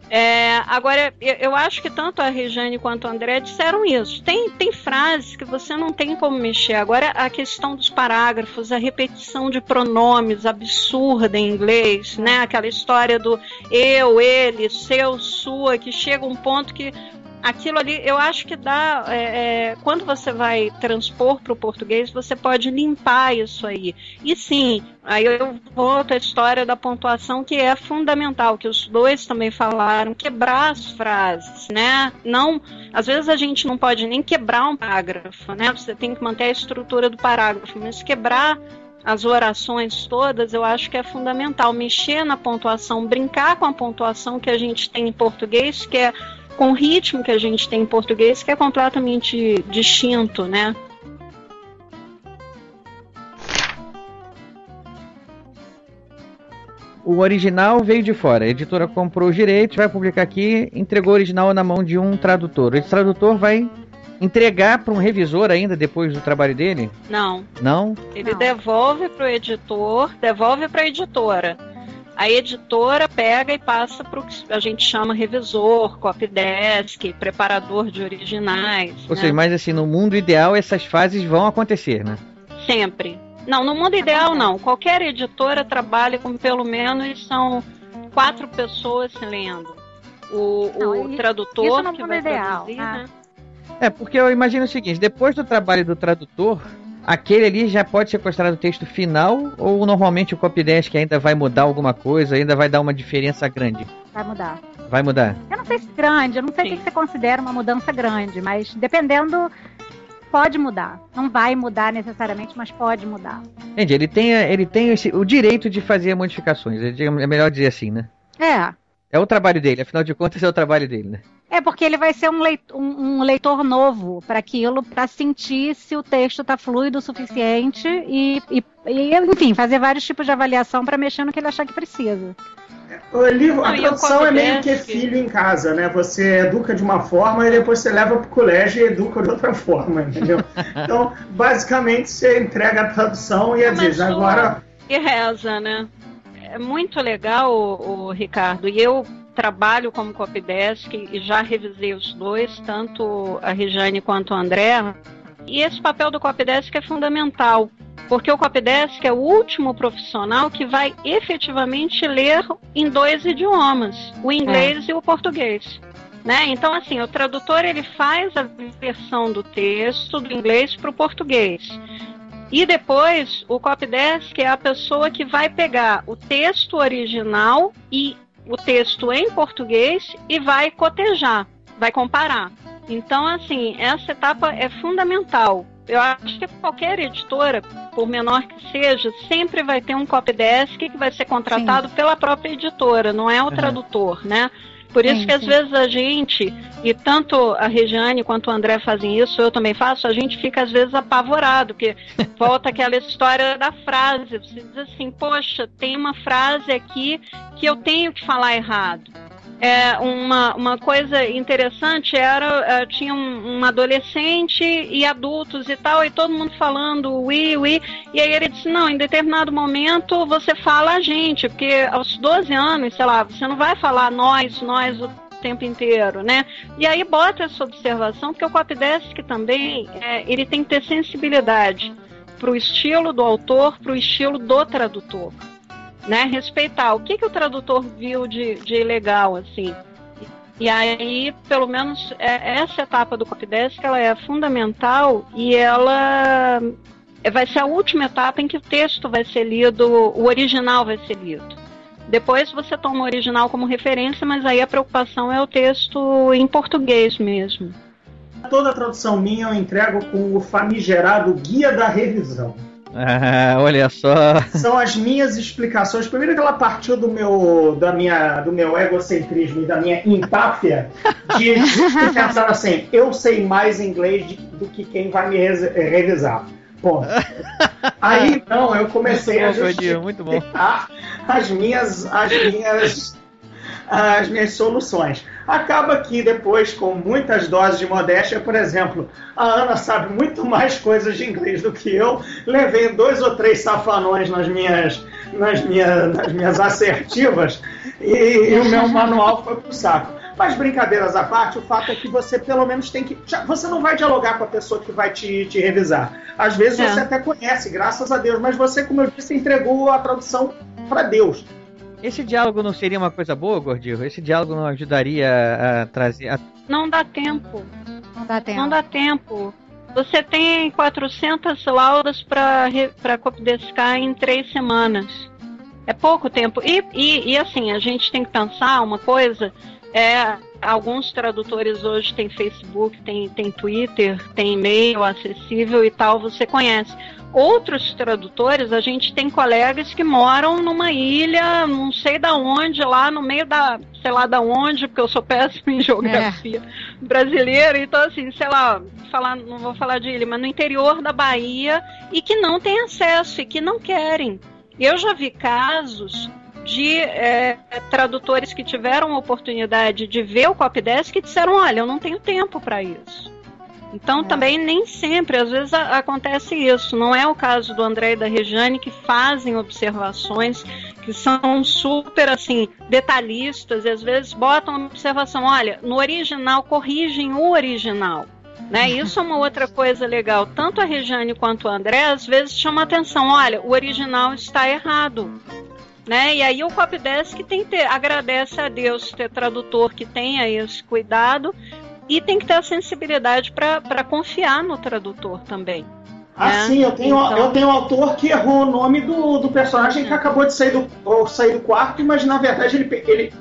É, agora, eu, acho que tanto a Regiane quanto o André disseram isso. Tem, tem frases que você não tem como mexer. Agora, a questão dos parágrafos, a repetição de pronomes absurda em inglês, né? Aquela história do eu, ele, seu, sua, que chega um ponto que aquilo ali, eu acho que dá. é, é, quando você vai transpor para o português, você pode limpar isso aí. E sim, aí eu volto à história da pontuação, que é fundamental, que os dois também falaram, quebrar as frases, né? Não. Às vezes a gente não pode nem quebrar um parágrafo, né? Você tem que manter a estrutura do parágrafo, mas quebrar as orações todas, eu acho que é fundamental mexer na pontuação, brincar com a pontuação que a gente tem em português, que é com o ritmo que a gente tem em português, que é completamente distinto, né? O original veio de fora. A editora comprou os direitos, vai publicar aqui, entregou o original na mão de um tradutor. Esse tradutor vai entregar para um revisor ainda depois do trabalho dele? Não. Não? Ele devolve para o editor, devolve para a editora. A editora pega e passa para o que a gente chama revisor, copydesk, preparador de originais. Ou né? seja, mas assim, no mundo ideal essas fases vão acontecer, né? Sempre. Não, no mundo ideal não. Qualquer editora trabalha com pelo menos são quatro pessoas lendo. O, o tradutor isso no que mundo vai ideal, traduzir, ah. né? É, porque eu imagino o seguinte, depois do trabalho do tradutor, aquele ali já pode ser considerado o texto final ou normalmente o copydesk ainda vai mudar alguma coisa, ainda vai dar uma diferença grande? Vai mudar. Vai mudar? Eu não sei se grande, eu não sei o que que você considera uma mudança grande, mas dependendo, pode mudar. Não vai mudar necessariamente, mas pode mudar. Entendi, ele tem, ele tem esse- o direito de fazer modificações, é melhor dizer assim, né? É. É o trabalho dele, afinal de contas é o trabalho dele, né? É porque ele vai ser um leitor, um, um leitor novo para aquilo, para sentir se o texto está fluido o suficiente e, e- e, enfim, fazer vários tipos de avaliação para mexer no que ele achar que precisa. O livro, a Não, e o tradução é meio que filho em casa, né? Você educa de uma forma e depois você leva pro colégio e educa de outra forma, entendeu? Então, basicamente, você entrega a tradução e Mas diz, o- agora E reza, né? É muito legal, o, Ricardo. E eu trabalho como copydesk e já revisei os dois, tanto a Regiane quanto o André. E esse papel do copydesk é fundamental, porque o copydesk é o último profissional que vai efetivamente ler em dois idiomas, o inglês e o português. Né? Então, assim, o tradutor ele faz a versão do texto do inglês para o português. E depois, o copydesk é a pessoa que vai pegar o texto original e o texto em português e vai cotejar, vai comparar. Então, assim, essa etapa é fundamental. Eu acho que qualquer editora, por menor que seja, sempre vai ter um copydesk que vai ser contratado pela própria editora, não é o Uhum. tradutor, né? Por isso Sim, que às sim. vezes a gente, e tanto a Regiane quanto o André fazem isso, eu também faço, a gente fica às vezes apavorado, porque volta aquela história da frase. Você diz assim, poxa, tem uma frase aqui que eu tenho que falar errado. É, uma, uma coisa interessante era, eh, tinha um, um adolescente e adultos e tal, e todo mundo falando ui, ui, e aí ele disse, não, em determinado momento você fala a gente, porque aos 12 anos, sei lá, você não vai falar nós, nós o tempo inteiro, né? E aí bota essa observação, porque o copydesk também, é, ele tem que ter sensibilidade para o estilo do autor, para o estilo do tradutor né, respeitar o que, que o tradutor viu de, de legal, assim. E aí, pelo menos, é- essa etapa do copydesk, ela é fundamental e ela vai ser a última etapa em que o texto vai ser lido, o original vai ser lido. Depois você toma o original como referência, mas aí a preocupação é o texto em português mesmo. toda a tradução minha eu entrego com o famigerado Guia da Revisão. Ah, olha só. São as minhas explicações. Primeiro que ela partiu do meu, da minha, do meu egocentrismo e da minha empáfia de, de pensar assim, eu sei mais inglês de- do que quem vai me revisar. Ponto. Aí então eu comecei a Muito bom, Godinho, muito bom. justificar as minhas, as minhas, as minhas soluções. Acaba que depois, com muitas doses de modéstia, por exemplo, a Ana sabe muito mais coisas de inglês do que eu. Levei dois ou três safanões nas minhas, nas minhas, nas minhas assertivas e, e o meu manual foi pro saco. Mas brincadeiras à parte, o fato é que você pelo menos tem que. Você não vai dialogar com a pessoa que vai te, te revisar. Às vezes É. você até conhece, graças a Deus, mas você, como eu disse, entregou a tradução para Deus. Esse diálogo não seria uma coisa boa, Gordinho? Esse diálogo não ajudaria a trazer. a- Não dá tempo. Não dá tempo. Não dá tempo. Você tem 400 laudas para copidescar em três semanas. É pouco tempo. E, e, e, assim, a gente tem que pensar uma coisa. É, alguns tradutores hoje têm Facebook, tem, tem Twitter, tem e-mail acessível e tal, você conhece. Outros tradutores, a gente tem colegas que moram numa ilha, não sei da onde, lá no meio da, sei lá da onde, porque eu sou péssima em geografia brasileira, então assim, sei lá, falar, não vou falar de ilha, mas no interior da Bahia e que não tem acesso e que não querem. Eu já vi casos de é, tradutores que tiveram a oportunidade de ver o copydesk e disseram, olha, eu não tenho tempo para isso. Então também nem sempre, às vezes a- acontece isso. Não é o caso do André e da Regiane que fazem observações que são super assim detalhistas e às vezes botam uma observação, olha, no original corrigem o original. Né? Isso é uma outra coisa legal. Tanto a Regiane quanto o André às vezes chama atenção, olha, o original está errado. Né? E aí o copydesk tem que ter, agradece a Deus ter tradutor que tenha esse cuidado e tem que ter a sensibilidade para confiar no tradutor também. Ah, né? sim, eu tenho, Então- eu tenho um autor que errou o nome do, do personagem que acabou de sair do, sair do quarto, mas na verdade ele, ele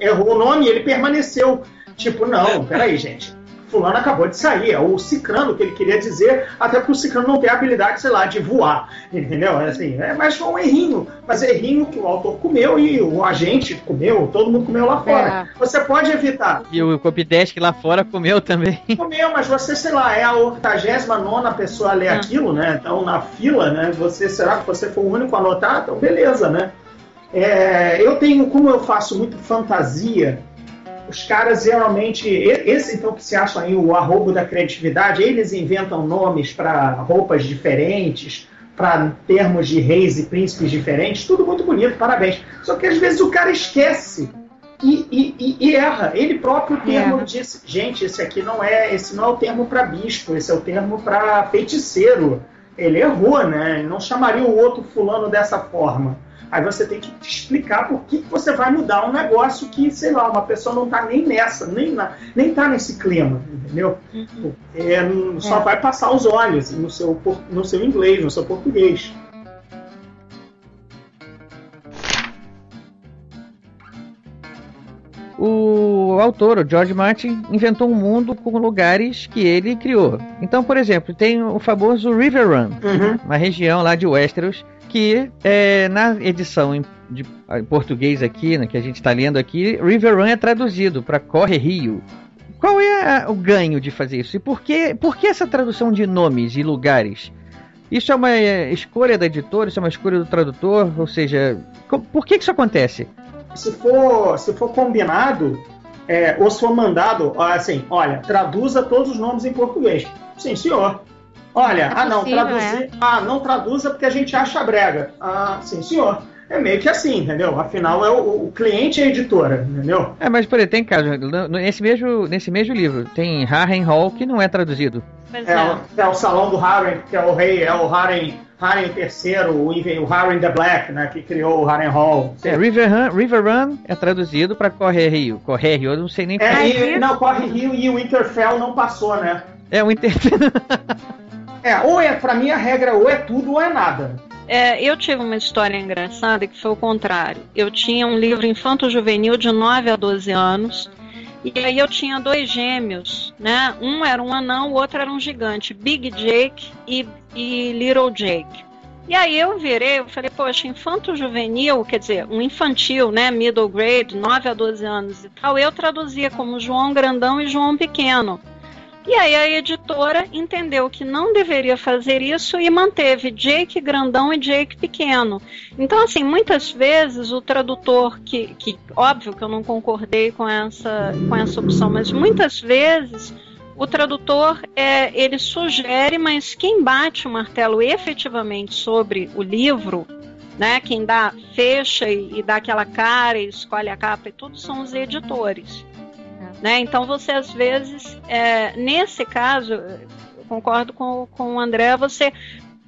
errou o nome e ele permaneceu. Tipo, não, peraí, gente. Fulano acabou de sair, é o Cicrano que ele queria dizer, até porque o Cicrano não tem a habilidade, sei lá, de voar, entendeu? É Assim, é, mas foi um errinho, mas é errinho que o autor comeu e o agente comeu, todo mundo comeu lá fora. Você pode evitar, E o Copydesk lá fora comeu também. Comeu, mas você, sei lá, é a 89 pessoa a ler aquilo, né? Então, na fila, né? Você, será que você foi o único a anotar? Então, beleza, né? É, eu tenho, como eu faço muito fantasia, os caras geralmente, esse então que se acham aí o arrobo da criatividade, eles inventam nomes para roupas diferentes, para termos de reis e príncipes diferentes, tudo muito bonito, parabéns. Só que às vezes o cara esquece e, e, e erra. Ele próprio termo é. disse, gente, esse aqui não é, esse não é o termo para bispo, esse é o termo para feiticeiro. Ele errou, né? Ele não chamaria o outro fulano dessa forma. Aí você tem que explicar por que você vai mudar um negócio que, sei lá, uma pessoa não está nem nessa, nem, na, nem tá nesse clima, entendeu? Uhum. É, só é. vai passar os olhos no seu, no seu inglês, no seu português. o autor, o George Martin, inventou um mundo com lugares que ele criou. Então, por exemplo, tem o famoso River Run, uhum. uma região lá de Westeros, que é, na edição em, de, em português aqui, né, que a gente está lendo aqui, River Run é traduzido para Corre Rio. Qual é a, o ganho de fazer isso? E por que, por que essa tradução de nomes e lugares? Isso é uma é, escolha da editora, isso é uma escolha do tradutor, ou seja, por que, que isso acontece? Se for, se for combinado, é, ou se for mandado, assim, olha, traduza todos os nomes em português. Sim, senhor. Olha, é ah, não, possível, traduzir. É? Ah, não traduza porque a gente acha brega. Ah, sim, senhor. É meio que assim, entendeu? Afinal, é o, o cliente é a editora, entendeu? É, mas por aí, tem caso. Nesse mesmo, nesse mesmo livro, tem Harrenhal que não é traduzido. É, é. é, o salão do Harren, que é o rei, é o Harren. Harren III, o, o Harren the Black, né, que criou o Harren Hall. É, River, Run, River Run é traduzido para Corre Rio. Corre Rio, eu não sei nem... É, e, não, Corre Rio e o Winterfell não passou, né? É, o Winterfell... É, ou é, pra mim a regra ou é tudo ou é nada. É, eu tive uma história engraçada que foi o contrário. Eu tinha um livro infanto-juvenil de 9 a 12 anos. E aí eu tinha dois gêmeos, né? Um era um anão, o outro era um gigante. Big Jake e, e Little Jake. E aí eu virei, eu falei, poxa, infanto-juvenil, quer dizer, um infantil, né, middle grade, 9 a 12 anos e tal, eu traduzia como João Grandão e João Pequeno. E aí a editora entendeu que não deveria fazer isso e manteve Jake grandão e Jake pequeno. Então, assim, muitas vezes o tradutor, que, que óbvio que eu não concordei com essa, com essa opção, mas muitas vezes o tradutor é, ele sugere, mas quem bate o martelo efetivamente sobre o livro, né, quem dá fecha e, e dá aquela cara e escolhe a capa e tudo são os editores. Né? Então você às vezes, é, nesse caso, concordo com, com o André, você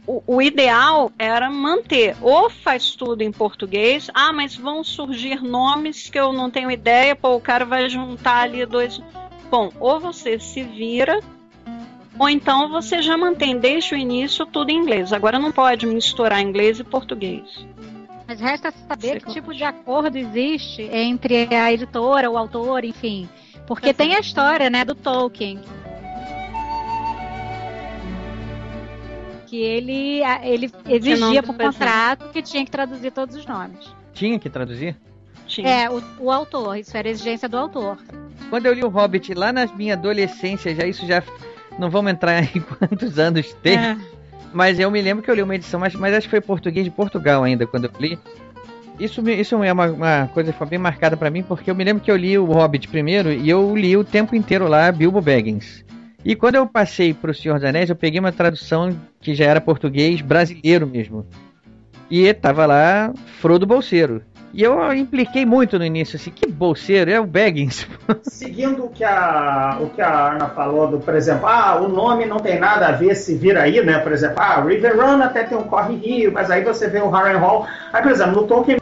o, o, ideal era manter, ou faz tudo em português, ah, mas vão surgir nomes que eu não tenho ideia, pô, o cara vai juntar ali dois. Bom, ou você se vira, ou então você já mantém desde o início tudo em inglês. Agora não pode misturar inglês e português. Mas resta saber que tipo de acordo existe entre a editora, o autor, enfim. Porque tem a história, né, do Tolkien. Que ele, ele exigia por contrato que tinha que traduzir todos os nomes. Tinha que traduzir? Tinha. É, o, o autor, isso era exigência do autor. Quando eu li o Hobbit lá na minha adolescência, já isso já. Não vamos entrar em quantos anos teve. É. Mas eu me lembro que eu li uma edição, mas, mas acho que foi português de Portugal ainda, quando eu li. Isso, isso é uma, uma coisa que foi bem marcada para mim, porque eu me lembro que eu li o Hobbit primeiro e eu li o tempo inteiro lá Bilbo Baggins. E quando eu passei pro Senhor dos Anéis, eu peguei uma tradução que já era português brasileiro mesmo. E tava lá Frodo Bolseiro. E eu impliquei muito no início, assim, que bolseiro, é o Baggins. Seguindo o que a, o que a Ana falou, do, por exemplo, ah, o nome não tem nada a ver se vir aí, né? Por exemplo, ah, River Run até tem um Corre Rio, mas aí você vê o Harren Hall. Aí, por exemplo, no Tolkien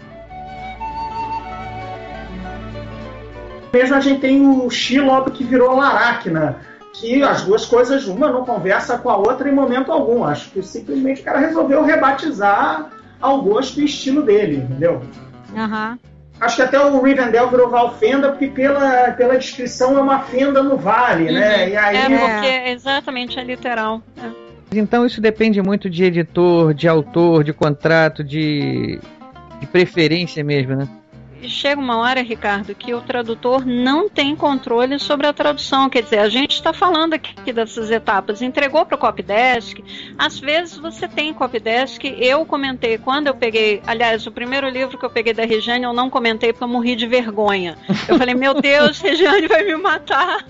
mesmo a gente tem o Shelob que virou Laracna, que as duas coisas, uma não conversa com a outra em momento algum. Acho que simplesmente o cara resolveu rebatizar ao gosto e estilo dele, entendeu? Uhum. Acho que até o Rivendell virou Valfenda, porque pela, pela descrição é uma fenda no vale, né? uhum. né? E aí... É, porque exatamente, é literal. É. Então isso depende muito de editor, de autor, de contrato, de, de preferência mesmo, né? Chega uma hora, Ricardo, que o tradutor não tem controle sobre a tradução. Quer dizer, a gente está falando aqui dessas etapas. Entregou para o copydesk. Às vezes você tem copydesk. Eu comentei quando eu peguei. Aliás, o primeiro livro que eu peguei da Regiane eu não comentei porque eu morri de vergonha. Eu falei, meu Deus, Regiane vai me matar.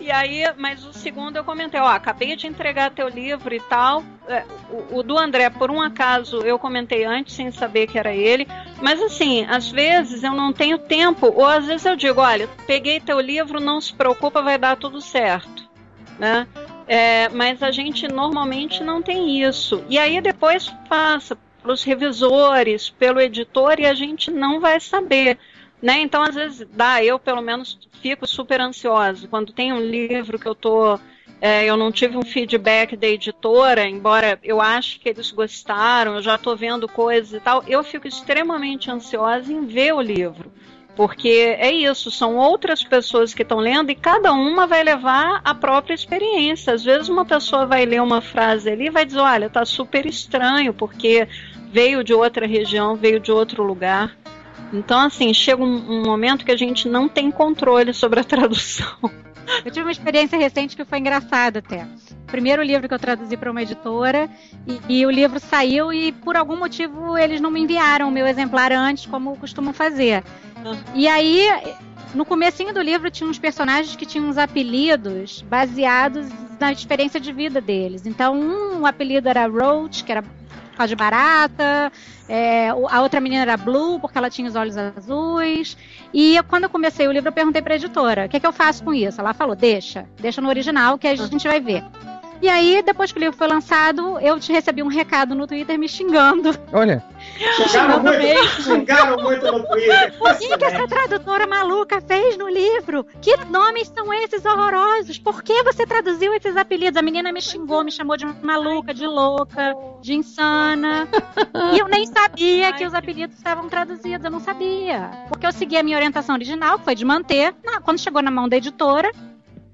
E aí, mas o segundo eu comentei, ó, acabei de entregar teu livro e tal. É, o, o, do André, por um acaso, eu comentei antes sem saber que era ele. Mas assim, às vezes eu não tenho tempo, ou às vezes eu digo, olha, peguei teu livro, não se preocupa, vai dar tudo certo, né? É, mas a gente normalmente não tem isso. E aí depois passa pelos revisores, pelo editor e a gente não vai saber. Né? Então, às vezes, dá, eu pelo menos fico super ansiosa. Quando tem um livro que eu tô. É, eu não tive um feedback da editora, embora eu ache que eles gostaram, eu já estou vendo coisas e tal, eu fico extremamente ansiosa em ver o livro. Porque é isso, são outras pessoas que estão lendo e cada uma vai levar a própria experiência. Às vezes uma pessoa vai ler uma frase ali e vai dizer, olha, tá super estranho, porque veio de outra região, veio de outro lugar. Então, assim, chega um, um momento que a gente não tem controle sobre a tradução. Eu tive uma experiência recente que foi engraçada até. Primeiro livro que eu traduzi para uma editora e, e, o livro saiu e por algum motivo eles não me enviaram o meu exemplar antes, como costumam fazer. E aí, no comecinho do livro tinha uns personagens que tinham uns apelidos baseados na experiência de vida deles. Então, um apelido era Roach, que era causa de barata. É, a outra menina era Blue, porque ela tinha os olhos azuis. E quando eu comecei o livro, eu perguntei para a editora: o que, é que eu faço com isso? Ela falou: deixa, deixa no original que a gente vai ver. E aí, depois que o livro foi lançado, eu te recebi um recado no Twitter me xingando. Olha. Xingaram muito, xingaram muito no Twitter. O que, que essa tradutora maluca fez no livro? Que nomes são esses horrorosos? Por que você traduziu esses apelidos? A menina me xingou, me chamou de maluca, de louca, de insana. E eu nem sabia que os apelidos estavam traduzidos, eu não sabia. Porque eu segui a minha orientação original, que foi de manter. Quando chegou na mão da editora,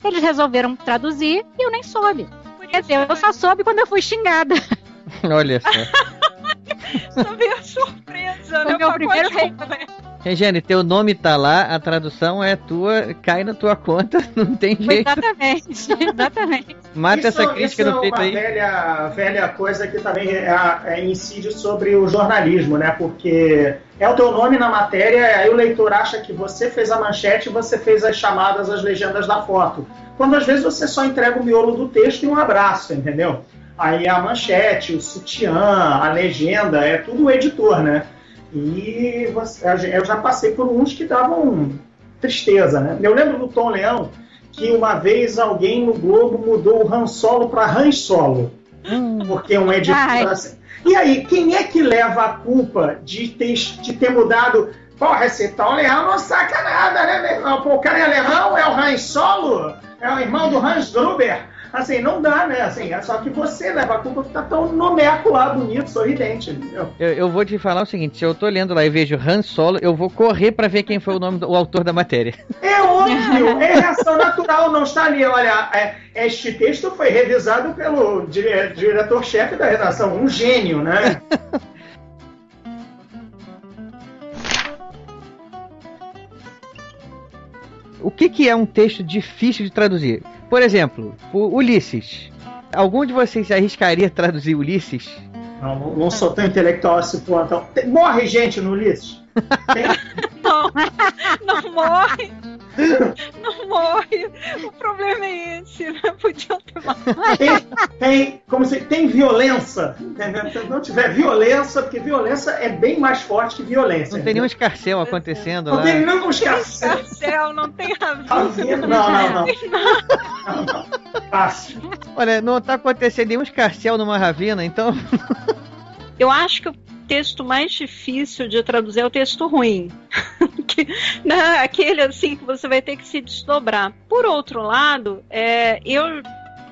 eles resolveram traduzir e eu nem soube. Quer dizer, eu só soube quando eu fui xingada. Olha só. Só veio surpresa, Foi né? meu primeiro rei. Regiane, teu nome tá lá, a tradução é tua, cai na tua conta, não tem jeito. Exatamente, exatamente. Mata isso, essa crítica isso no peito é uma aí. Velha, velha coisa que também é, é, incide sobre o jornalismo, né? Porque é o teu nome na matéria, aí o leitor acha que você fez a manchete e você fez as chamadas, as legendas da foto. Quando às vezes você só entrega o miolo do texto e um abraço, entendeu? Aí a manchete, o sutiã, a legenda, é tudo o editor, né? E você, eu já passei por uns que davam tristeza, né? Eu lembro do Tom Leão que uma vez alguém no Globo mudou o Han Solo para Han Solo. Porque um editor. Assim, e aí, quem é que leva a culpa de ter, de ter mudado? Porra, esse Tom Leão não saca nada, né, meu irmão? Pô, o cara é alemão, é o Han Solo? É o irmão do Hans Gruber? Assim, não dá, né? Assim, é só que você leva a culpa que tá tão nomeco lá, bonito, sorridente, entendeu? Eu, eu vou te falar o seguinte: se eu tô lendo lá e vejo Han Solo, eu vou correr pra ver quem foi o nome do o autor da matéria. É óbvio, é reação natural, não está ali. Olha, é, este texto foi revisado pelo dire- diretor-chefe da redação, um gênio, né? O que, que é um texto difícil de traduzir? Por exemplo, Ulisses. Algum de vocês arriscaria traduzir Ulisses? Não, não- sou tão intelectual a esse ponto. Então, tem- morre gente no Ulisses. Não, não morre. Não morre. O problema é esse, né? Podiam ter matado. tem, tem, como se, tem violência, entendeu? Se não tiver violência, porque violência é bem mais forte que violência. Não tem nenhum escarcel acontecendo Não lá. tem nenhum escarcel. Não tem Tá razão. vendo? Não, não, não. não, não. Fácil. Olha, não tá acontecendo nenhum escarcel numa ravina, então. Eu acho que o texto mais difícil de traduzir é o texto ruim. que, né, aquele assim que você vai ter que se desdobrar. Por outro lado, é, eu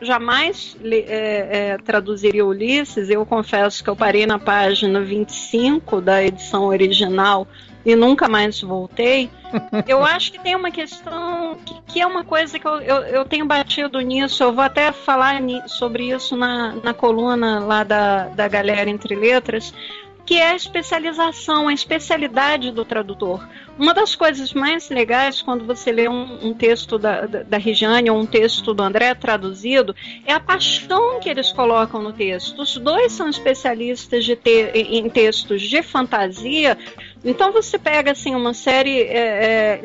jamais é, é, traduziria Ulisses. Eu confesso que eu parei na página 25 da edição original e nunca mais voltei. Eu acho que tem uma questão que, que é uma coisa que eu, eu, eu tenho batido nisso. Eu vou até falar sobre isso na, na coluna lá da, da Galera Entre Letras que é a especialização, a especialidade do tradutor. Uma das coisas mais legais quando você lê um, um texto da, da, da Regiane ou um texto do André traduzido é a paixão que eles colocam no texto. Os dois são especialistas de ter, em textos de fantasia, então você pega assim uma série é, é,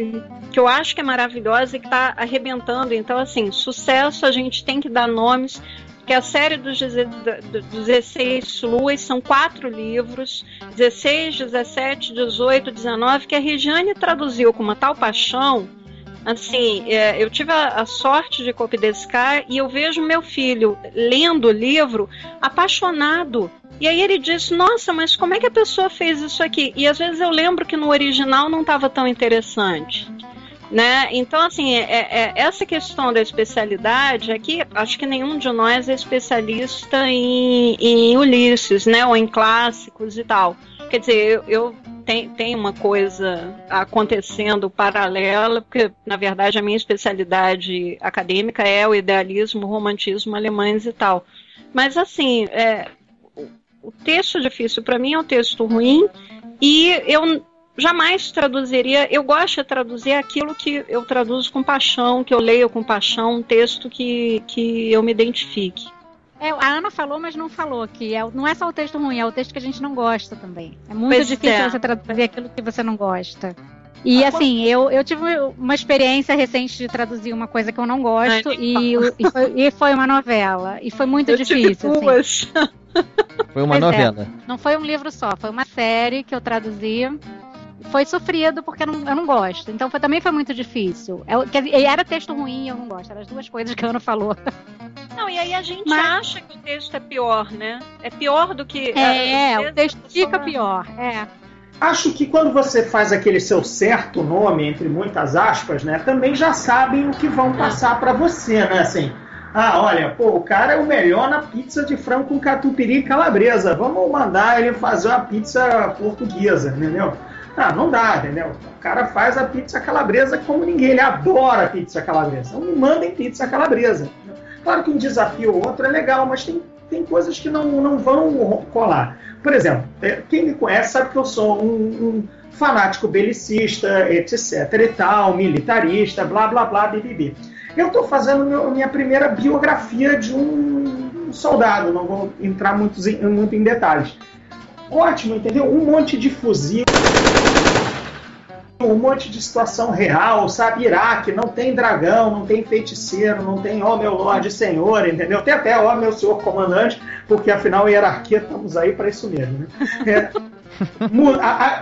que eu acho que é maravilhosa e que está arrebentando. Então assim, sucesso a gente tem que dar nomes que a série dos 16 luas são quatro livros, 16, 17, 18, 19, que a Regiane traduziu com uma tal paixão. Assim, é, eu tive a, a, sorte de copidescar e eu vejo meu filho lendo o livro apaixonado. E aí ele disse: Nossa, mas como é que a pessoa fez isso aqui? E às vezes eu lembro que no original não estava tão interessante. Né? Então, assim, é, é, essa questão da especialidade aqui, acho que nenhum de nós é especialista em, em Ulisses, né? Ou em clássicos e tal. Quer dizer, eu, eu tenho, tenho uma coisa acontecendo paralela, porque, na verdade, a minha especialidade acadêmica é o idealismo, o romantismo alemães e tal. Mas, assim, é, o texto difícil para mim é um texto ruim e eu jamais traduziria. Eu gosto de traduzir aquilo que eu traduzo com paixão, que eu leio com paixão, um texto que, que eu me identifique. É, a Ana falou, mas não falou que é, não é só o texto ruim, é o texto que a gente não gosta também. É muito pois difícil é. você traduzir aquilo que você não gosta. E ah, assim, eu, eu tive uma experiência recente de traduzir uma coisa que eu não gosto Ai, e, e, foi, e, foi, uma novela. E foi muito eu difícil. Tive duas. Assim. Foi uma pois é, novela. É, não foi um livro só, foi uma série que eu traduzi foi sofrido porque eu não, eu não gosto. Então foi, também foi muito difícil. Eu, é era texto ruim e eu não gosto. Eram as duas coisas que a Ana falou. Não, e aí a gente Mas... acha que o texto é pior, né? É pior do que. É, o texto fica pior. É. Acho que quando você faz aquele seu certo nome, entre muitas aspas, né? Também já sabem o que vão é. passar para você, né? Assim, ah, olha, pô, o cara é o melhor na pizza de frango com catupiry e calabresa. Vamos mandar ele fazer uma pizza portuguesa, entendeu? Ah, não dá, entendeu? O cara faz a pizza calabresa como ninguém, ele adora pizza calabresa. Então me mandem pizza calabresa. Claro que um desafio ou outro é legal, mas tem, tem coisas que não, não vão colar. Por exemplo, é, quem me conhece sabe que eu sou um, um fanático belicista, etc e tal, militarista, blá blá blá, bibibi. Eu estou fazendo meu, minha primeira biografia de um soldado, não vou entrar muito, muito em detalhes. Ótimo, entendeu? Um monte de fuzil um monte de situação real, sabe? Iraque, não tem dragão, não tem feiticeiro, não tem ó meu Lorde Senhor, entendeu? Tem até ó meu Senhor Comandante, porque afinal, hierarquia, estamos aí para isso mesmo, né? É,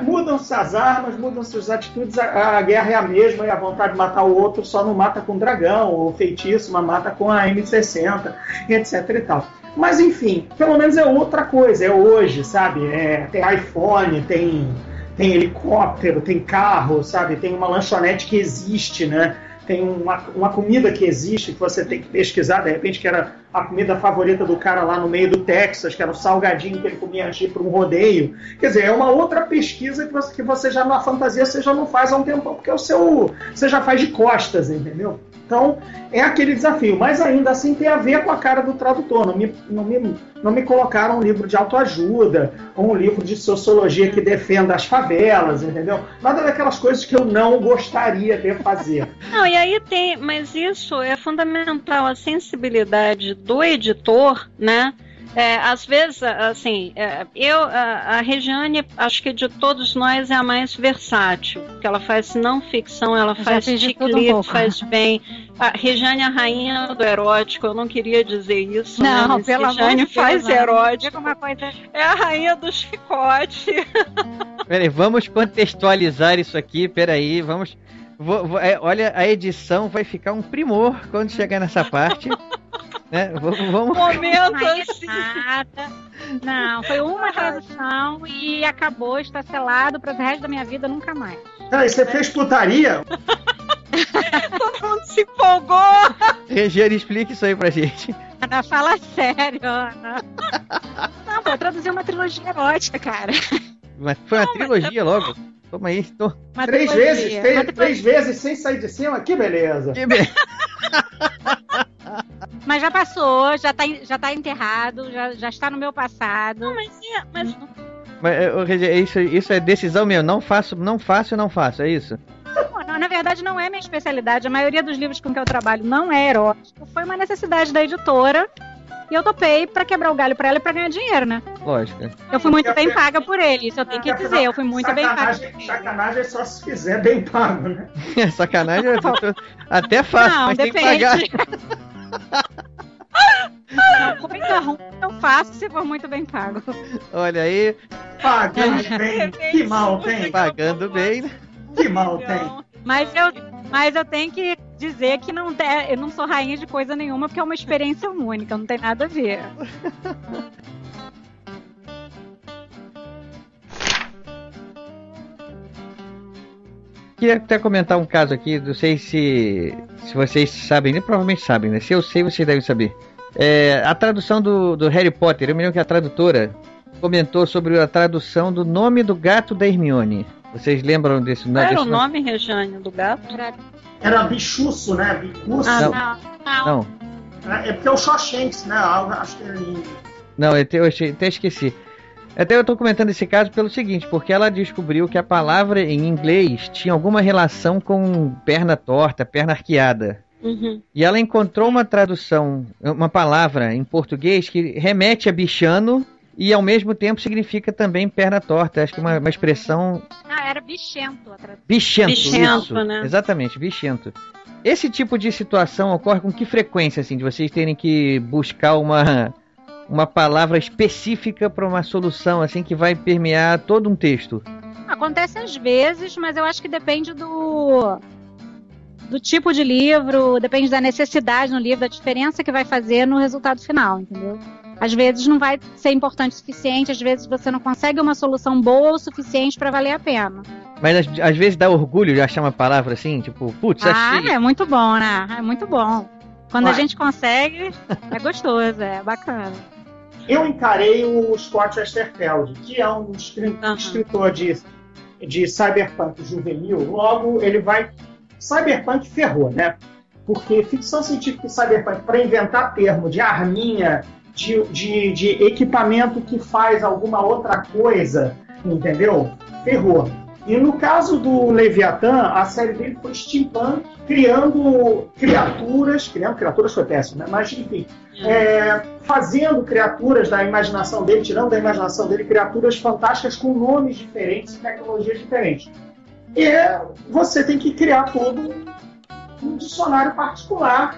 mudam-se as armas, mudam-se as atitudes, a, a, guerra é a mesma e a vontade de matar o outro só não mata com dragão, ou feitiço, mas mata com a M60, etc e tal. Mas enfim, pelo menos é outra coisa, é hoje, sabe? É, tem iPhone, tem tem helicóptero, tem carro, sabe? Tem uma lanchonete que existe, né? Tem uma, uma comida que existe que você tem que pesquisar, de repente, que era a comida favorita do cara lá no meio do Texas, que era o salgadinho que ele comia antes de para um rodeio. Quer dizer, é uma outra pesquisa que você, que você já na fantasia você já não faz há um tempo, porque é o seu. Você já faz de costas, entendeu? Então, é aquele desafio. Mas ainda assim tem a ver com a cara do tradutor. Não me, não me, não me colocaram um livro de autoajuda ou um livro de sociologia que defenda as favelas, entendeu? Nada daquelas coisas que eu não gostaria de fazer. Não, e aí tem, mas isso é fundamental, a sensibilidade do editor, né? É, às vezes, assim, é, eu, a, a Regiane, acho que de todos nós é a mais versátil, porque ela faz não ficção, ela faz ticlito, um faz bem. A Regiane é a rainha do erótico, eu não queria dizer isso, não, né? Mas pelo Regiane faz Deus, erótico. É a rainha do chicote. Peraí, vamos contextualizar isso aqui, peraí, vamos... Vou, vou, é, olha, a edição vai ficar um primor quando chegar nessa parte. né? Vamos, vamos... Momento assim. Não, foi uma tradução e acabou, está selado para o resto da minha vida nunca mais. E você fez putaria? Todo mundo se empolgou! Regiane, explique isso aí pra gente. Ana, fala sério, Ana. Não, vou traduzir uma trilogia erótica, cara. Mas foi uma Não, trilogia logo. Toma aí, tô. Uma três vezes, três, três vezes sem sair de cima, que beleza. Que beleza. Mas já passou, já tá, já tá enterrado, já, já está no meu passado. Não, mas, mas Mas é, ô, Regi, é isso, isso é decisão mesmo. Não faço, não faço, não faço, é isso? Não, na verdade, não é minha especialidade. A maioria dos livros com que eu trabalho não é erótico. Foi uma necessidade da editora. E eu topei pra quebrar o galho pra ela e pra ganhar dinheiro, né? Lógico. Eu fui muito bem paga por ele, isso eu tenho que dizer. Eu fui muito bem paga. Sacanagem, sacanagem é só se fizer bem pago, né? Sacanagem, eu tô- até faço, Não, mas tem que depende. pagar. Não, coisa ruim eu faço se for muito bem pago. Olha aí, Pagando bem, que mal tem? pagando bem, né? Que mal tem? Mas eu, mas eu tenho que dizer que não te- eu não sou rainha de coisa nenhuma, porque é uma experiência única, não tem nada a ver. Queria até comentar um caso aqui, não sei se, se vocês sabem, né? provavelmente sabem, né? Se eu sei, vocês devem saber. É, a tradução do, do Harry Potter, eu me lembro que a tradutora comentou sobre a tradução do nome do gato da Hermione. Vocês lembram desse, Qual era desse o nome, Rejane, do gato? Era bichuço, né? Bicuço. Ah, Não. não, não. Não, É porque é o Shawshanks, né? Acho que ele... não, eu, te- eu até esqueci. Até eu tô comentando esse caso pelo seguinte, porque ela descobriu que a palavra em inglês tinha alguma relação com perna torta, perna arqueada. Uhum. E ela encontrou uma tradução, uma palavra em português que remete a bichano e ao mesmo tempo significa também perna torta. Acho que uma, uma expressão Ah, era bichento a tradução. bichento. Bichento, isso. né? Exatamente, bichento. Esse tipo de situação ocorre com que frequência, assim, de vocês terem que buscar uma, uma palavra específica para uma solução, assim, que vai permear todo um texto? Acontece às vezes, mas eu acho que depende do do tipo de livro, depende da necessidade no livro, da diferença que vai fazer no resultado final, entendeu? Às vezes não vai ser importante o suficiente, às vezes você não consegue uma solução boa o suficiente para valer a pena. Mas às, às vezes dá orgulho de achar uma palavra assim, tipo, putz, Ah, achei. é muito bom, né? É muito bom. Quando a Ué. gente consegue, é gostoso, é bacana. Eu encarei o Scott Westerfeld, que é um escritor de, de cyberpunk juvenil. Logo, ele vai. Cyberpunk ferrou, né? Porque ficção científica e cyberpunk, para inventar termo de arminha, de, de, de equipamento que faz alguma outra coisa, entendeu? Ferrou. E no caso do Leviatã, a série dele foi steampunk, criando criaturas, criando criaturas foi péssimo, né? Mas enfim, é, fazendo criaturas da imaginação dele, tirando da imaginação dele criaturas fantásticas com nomes diferentes tecnologias diferentes. E você tem que criar todo um dicionário particular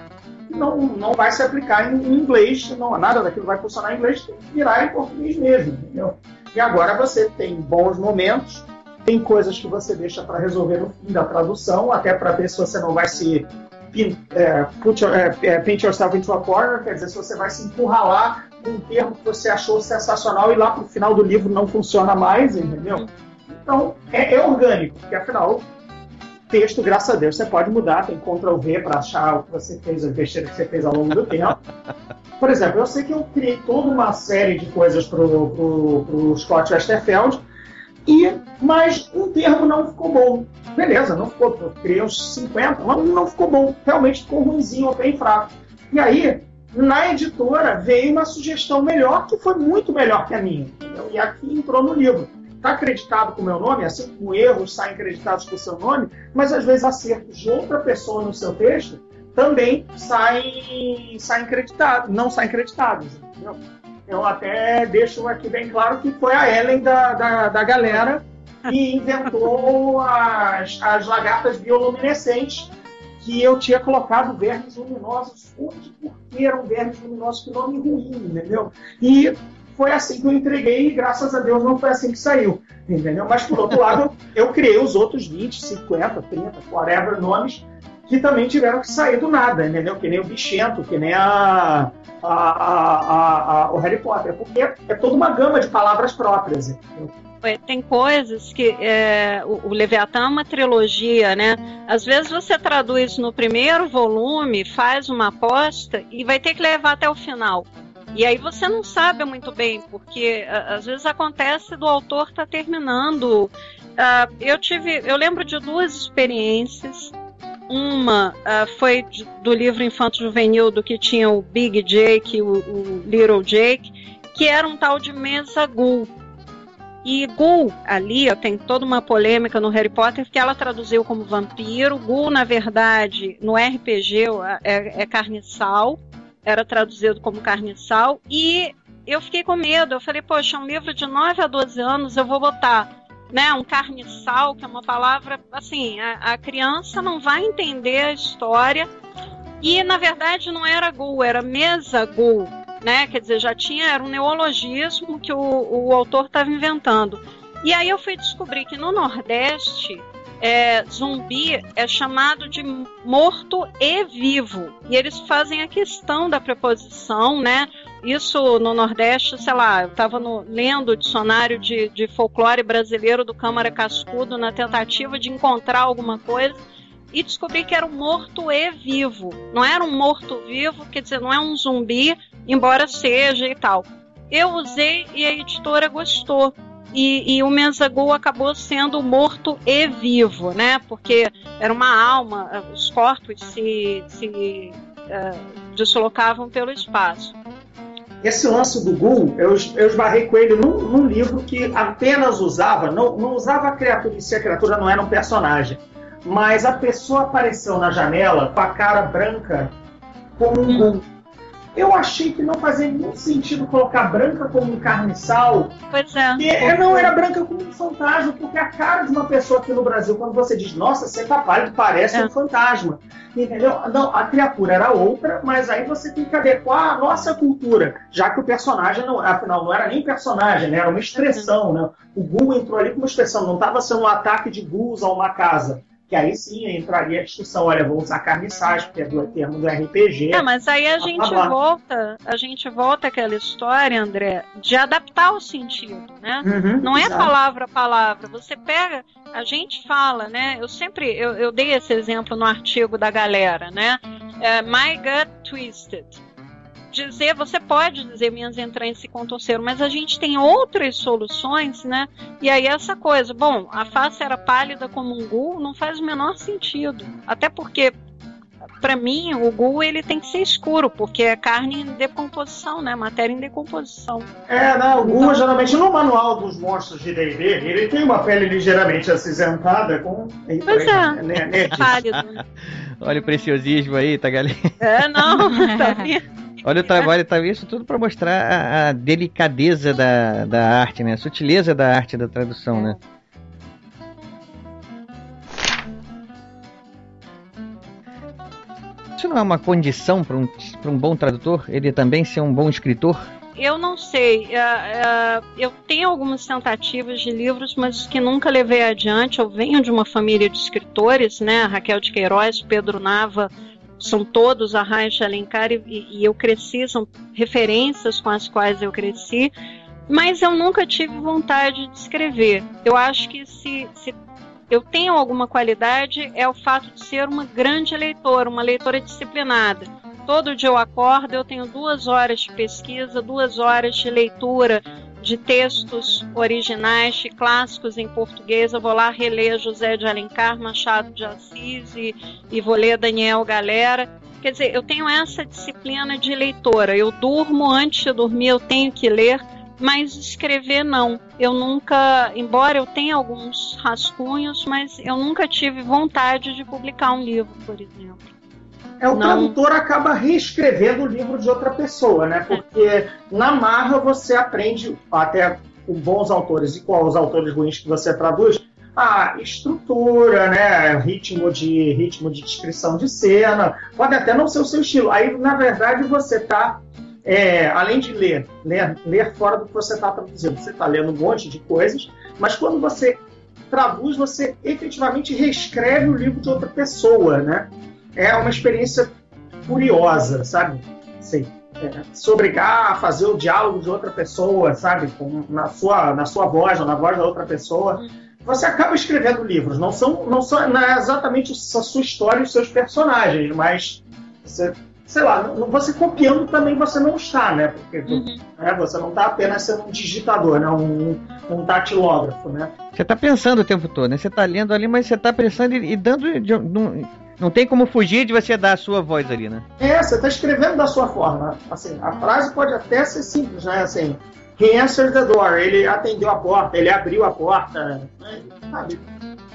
não, não vai se aplicar em, inglês, não, nada daquilo vai funcionar em inglês, tem que virar em português mesmo, entendeu? E agora você tem bons momentos, tem coisas que você deixa para resolver no fim da tradução, até para ver se você não vai se pin- é, your- é, é, paint yourself into a corner, quer dizer, se você vai se encurralar num termo que você achou sensacional e lá pro final do livro não funciona mais, entendeu? Então, é, é orgânico, porque afinal, texto, graças a Deus, você pode mudar, tem Ctrl V para achar o que você fez, as besteiras que você fez ao longo do tempo. Por exemplo, eu sei que eu criei toda uma série de coisas pro, pro Scott Westerfeld, e, mas um termo não ficou bom. Beleza, não ficou. Eu criei uns 50, mas não ficou bom. Realmente ficou ruimzinho, bem fraco. E aí, na editora, veio uma sugestão melhor, que foi muito melhor que a minha. entendeu? E aqui entrou no livro. Está acreditado com o meu nome, assim como erros saem acreditados com o seu nome, mas às vezes acertos de outra pessoa no seu texto também saem, saem acreditados, não saem acreditados. Entendeu? Eu até deixo aqui bem claro que foi a Ellen da, da, da galera que inventou as, as lagartas bioluminescentes que eu tinha colocado vermes luminosos. Onde, por que eram vermes luminosos? Que nome ruim, entendeu? E foi assim que eu entreguei e graças a Deus não foi assim que saiu, entendeu? Mas por outro lado, eu criei os outros 20, 50, 30, whatever nomes que também tiveram que sair do nada, entendeu? Que nem o Bichento, que nem a, a, a, o Harry Potter, porque é toda uma gama de palavras próprias. entendeu? É, Tem coisas que é, o, o Leviatã é uma trilogia, né? Às vezes você traduz no primeiro volume, faz uma aposta e vai ter que levar até o final. E aí você não sabe muito bem, porque às vezes acontece do autor estar terminando. Ah, eu tive, eu lembro de duas experiências. Uma ah, foi do livro Infanto Juvenil, do que tinha o Big Jake e o, o Little Jake, que era um tal de Mesa Ghoul. E Gul, ali, tem toda uma polêmica no Harry Potter que ela traduziu como vampiro. Gul, na verdade, no RPG é, é carniçal, era traduzido como carniçal. E eu fiquei com medo. Eu falei, poxa, um livro de 9 a 12 anos eu vou botar né, um carniçal, que é uma palavra, assim, a, a criança não vai entender a história. E, na verdade, não era Gul, era mesa Gul né? Quer dizer, já tinha, era um neologismo que o, o autor estava inventando. E aí eu fui descobrir que no Nordeste, é, zumbi é chamado de morto e vivo. E eles fazem a questão da preposição, né? Isso no Nordeste, sei lá, eu estava lendo o dicionário de, de folclore brasileiro do Câmara Cascudo na tentativa de encontrar alguma coisa e descobri que era um morto e vivo. Não era um morto-vivo, quer dizer, não é um zumbi, embora seja e tal. Eu usei e a editora gostou. E, e o Mensagul acabou sendo morto e vivo, né? Porque era uma alma, os corpos se, se uh, deslocavam pelo espaço. Esse lance do Gul, eu, eu esbarrei com ele num, num livro que apenas usava, não, não usava a criatura si, a criatura não era um personagem mas a pessoa apareceu na janela com a cara branca como um gol. Eu achei que não fazia nenhum sentido colocar branca como um carniçal. Pois é. E não era branca como um fantasma, porque a cara de uma pessoa aqui no Brasil, quando você diz, nossa, você tá pálido, parece é. um fantasma. Entendeu? Não, a criatura era outra, mas aí você tem que adequar a nossa cultura, já que o personagem, não, afinal, não era nem personagem, né? era uma expressão. Né? O Gu entrou ali com uma expressão, não estava sendo um ataque de Gus a uma casa que aí sim entraria a discussão, olha, vou usar carniçagem, porque é do termo do RPG. É, mas aí a gente blá, blá. volta, a gente volta àquela história, André, de adaptar o sentido, né? Uhum, Não é palavra a palavra. Você pega, a gente fala, né? Eu sempre, eu, eu dei esse exemplo no artigo da galera, né? É, My Gut Twisted dizer, você pode dizer minhas entranhas se contorceram, mas a gente tem outras soluções, né? E aí essa coisa, bom, a face era pálida como um gul, não faz o menor sentido. Até porque para mim, o gul ele tem que ser escuro, porque é carne em decomposição, né? Matéria em decomposição. É, não, o gul então... geralmente no manual dos monstros de D&D, ele tem uma pele ligeiramente acinzentada com... Pois é, né, é pálido. Olha o preciosismo aí, tá, galera? É, não, tá vendo? Olha o trabalho, tá isso tudo para mostrar a, a, delicadeza da, da arte, né? A sutileza da arte da tradução, né? Isso não é uma condição para um, um bom tradutor? Ele também ser um bom escritor? Eu não sei. Uh, uh, eu tenho algumas tentativas de livros, mas que nunca levei adiante. Eu venho de uma família de escritores, né? Raquel de Queiroz, Pedro Nava, são todos a Raicha Alencar e, e eu cresci, são referências com as quais eu cresci, mas eu nunca tive vontade de escrever. Eu acho que se, se eu tenho alguma qualidade é o fato de ser uma grande leitora, uma leitora disciplinada. Todo dia eu acordo, eu tenho duas horas de pesquisa, duas horas de leitura de textos originais, de clássicos em português. Eu vou lá reler José de Alencar, Machado de Assis e, e vou ler Daniel Galera. Quer dizer, eu tenho essa disciplina de leitora. Eu durmo antes de dormir, eu tenho que ler, mas escrever não. Eu nunca, embora eu tenha alguns rascunhos, mas eu nunca tive vontade de publicar um livro, por exemplo é o não. tradutor acaba reescrevendo o livro de outra pessoa, né? Porque na marra você aprende, até com bons autores e com os autores ruins que você traduz, a estrutura, né, ritmo de ritmo de descrição de cena, pode até não ser o seu estilo. Aí, na verdade, você está é, além de ler, ler, ler fora do que você está traduzindo, você está lendo um monte de coisas, mas quando você traduz, você efetivamente reescreve o livro de outra pessoa, né? É uma experiência curiosa, sabe? Assim, é, se obrigar a fazer o diálogo de outra pessoa, sabe? Com, na, sua, na sua voz ou na voz da outra pessoa. Você acaba escrevendo livros. Não são, não são não é exatamente a sua história e os seus personagens, mas você sei lá, você copiando também você não está, né? Porque uhum. né, você não está apenas sendo um digitador, né? Um, um datilógrafo, né? Você está pensando o tempo todo, né? Você está lendo ali, mas você está pensando e, e dando de, de, não tem como fugir de você dar a sua voz ali, né? É, você está escrevendo da sua forma. Assim, a frase pode até ser simples, né? Assim, He answered the door. Ele atendeu a porta, ele abriu a porta. Né? Sabe?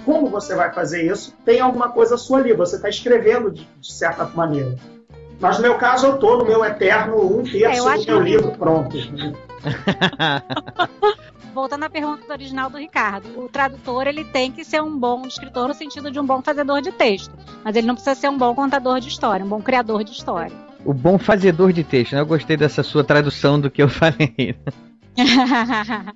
Como você vai fazer isso? Tem alguma coisa sua ali, você está escrevendo de, de, certa maneira. Mas no meu caso, eu estou no meu eterno um terço é, do meu livro pronto. Voltando à pergunta original do Ricardo, o tradutor ele tem que ser um bom escritor no sentido de um bom fazedor de texto, mas ele não precisa ser um bom contador de história, um bom criador de história. O bom fazedor de texto, né? Eu gostei dessa sua tradução do que eu falei.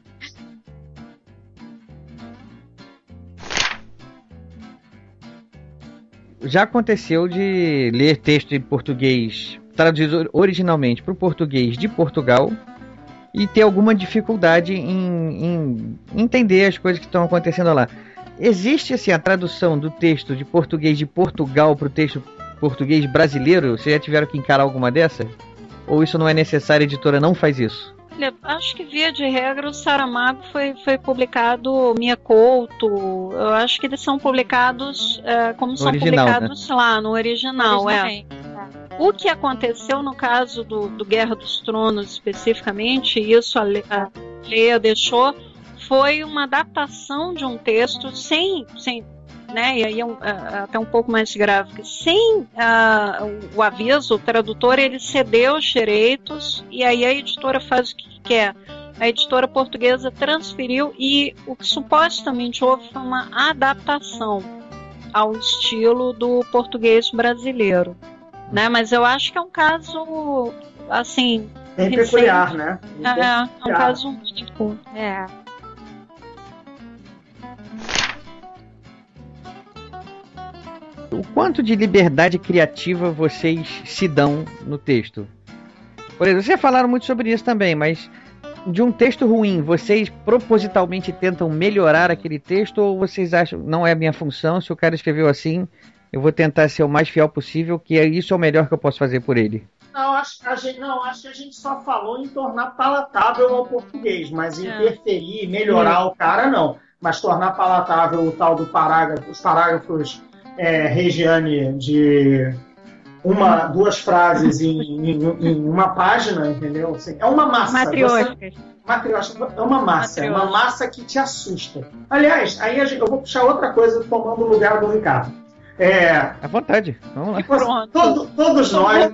Já aconteceu de ler texto em português traduzido originalmente para o português de Portugal e ter alguma dificuldade em, em entender as coisas que estão acontecendo lá. Existe assim a tradução do texto de português de Portugal para o texto português brasileiro? Vocês já tiveram que encarar alguma dessa? Ou isso não é necessário? A editora não faz isso? Olha, acho que via de regra o Saramago foi, foi publicado Mia Couto. Eu acho que eles são publicados é, como no são original, publicados né? lá no original, é. O que aconteceu no caso do, do Guerra dos Tronos especificamente, isso a, a Leia deixou, foi uma adaptação de um texto sem, sem né, e aí é um, é, até um pouco mais grave, sem uh, o aviso, o tradutor ele cedeu os direitos e aí a editora faz o que quer. A editora portuguesa transferiu e o que supostamente houve foi uma adaptação ao estilo do português brasileiro né? Mas eu acho que é um caso, assim... Bem peculiar, né? Bem é, é, é um caso único, é. O quanto de liberdade criativa vocês se dão no texto? Por exemplo, vocês falaram muito sobre isso também, mas de um texto ruim, vocês propositalmente tentam melhorar aquele texto ou vocês acham não é a minha função? Se o cara escreveu assim, eu vou tentar ser o mais fiel possível, que é isso é o melhor que eu posso fazer por ele. Não, acho, a gente, não, acho que a gente só falou em tornar palatável ao português, mas é. interferir, melhorar é. o cara, não. Mas tornar palatável o tal do parágrafo, os parágrafos é, Regiane de uma, duas frases em, em, em, uma página, entendeu? Assim, é uma massa. Matriótica é uma massa, é uma massa que te assusta. Aliás, aí eu vou puxar outra coisa tomando o lugar do Ricardo. É. À vontade. Vamos lá. Pronto. Todo, todos nós.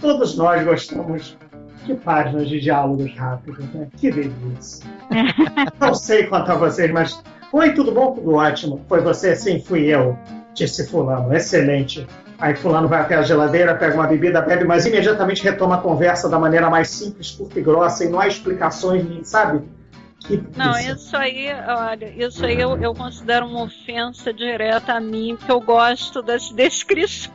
Todos nós gostamos de páginas de diálogos rápidos, né? Que delícia. Não sei quanto a vocês, mas. Oi, tudo bom? Tudo ótimo. Foi você? Sim, fui eu. Disse Fulano. Excelente. Aí Fulano vai até a geladeira, pega uma bebida, bebe, mas imediatamente retoma a conversa da maneira mais simples, curta e grossa, e não há explicações, sabe? Não, isso aí, olha, isso aí eu, eu considero uma ofensa direta a mim, porque eu gosto das descrições.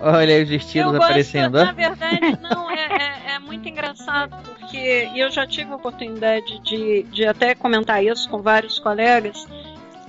Olha aí os estilos eu aparecendo. Gosto, na verdade, não, é, é, é, muito engraçado, porque eu já tive a oportunidade de, de até comentar isso com vários colegas.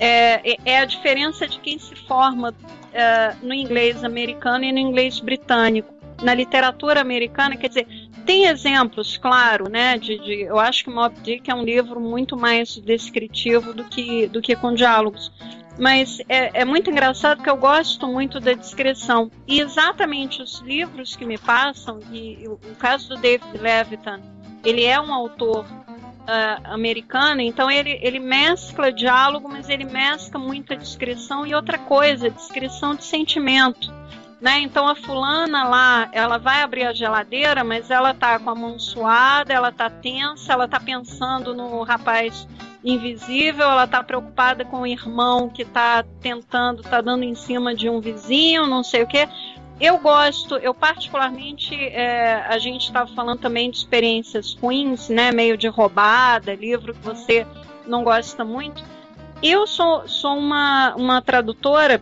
É, é, é a diferença de quem se forma é, no inglês americano e no inglês britânico. Na literatura americana, quer dizer, tem exemplos, claro, né? De, de, eu acho que Mob Dick é um livro muito mais descritivo do que, do que com diálogos. Mas é, é muito engraçado que eu gosto muito da descrição. E exatamente os livros que me passam, e, e o, o caso do David Levitan, ele é um autor Uh, americano, então ele, ele mescla diálogo, mas ele mescla muita descrição e outra coisa, descrição de sentimento né? Então a fulana lá, ela vai abrir a geladeira, mas ela tá com a mão suada, ela tá tensa, ela tá pensando no rapaz invisível, ela tá preocupada com o irmão que tá tentando, tá dando em cima de um vizinho, não sei o que. Eu gosto, eu particularmente, é, a gente estava falando também de experiências ruins, né? Meio de roubada, livro que você não gosta muito. Eu sou, sou uma, uma tradutora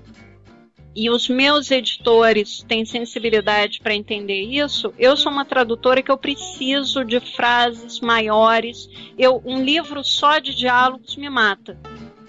e os meus editores têm sensibilidade para entender isso, eu sou uma tradutora que eu preciso de frases maiores. Eu, um livro só de diálogos me mata.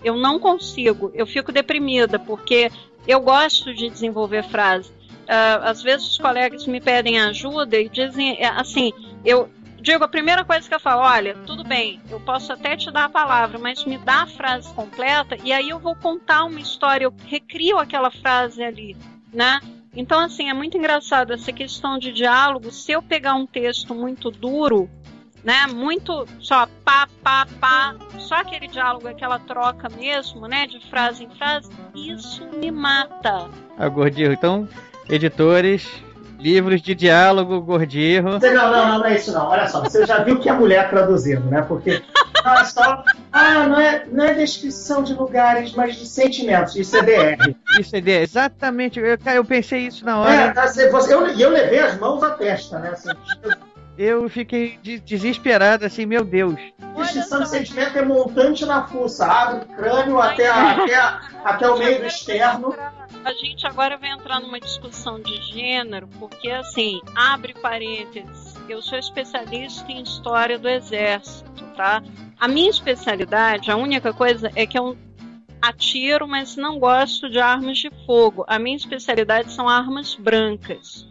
Eu não consigo, eu fico deprimida, porque eu gosto de desenvolver frases. Uh, às vezes os colegas me pedem ajuda e dizem é, assim, eu, Digo, a primeira coisa que eu falo, olha, tudo bem, eu posso até te dar a palavra, mas me dá a frase completa e aí eu vou contar uma história, eu recrio aquela frase ali, né? Então, assim, é muito engraçado essa questão de diálogo. Se eu pegar um texto muito duro, né? Muito só pá, pá, pá, só aquele diálogo, aquela troca mesmo, né? De frase em frase. Isso me mata. Ah, Gordinho, então, editores, livros de diálogo, Gordinho. Não, não, não, não é isso não. Olha só, você já viu que é mulher traduzindo, né? Porque ah, só, ah, não é, não é descrição de lugares, mas de sentimentos. Isso é DR. Isso é DR, exatamente. Eu, eu pensei isso na É, hora. tá, você- você- eu, eu levei as mãos à testa, né? Assim, Eu fiquei de- desesperado, assim, meu Deus. descrição de sentimento é montante na fuça. Abre o crânio até, a- até, a- até o meio do externo. A gente agora vai entrar numa discussão de gênero, porque assim, abre parênteses, eu sou especialista em história do exército, tá? A minha especialidade, a única coisa é que eu atiro, mas não gosto de armas de fogo. A minha especialidade são armas brancas.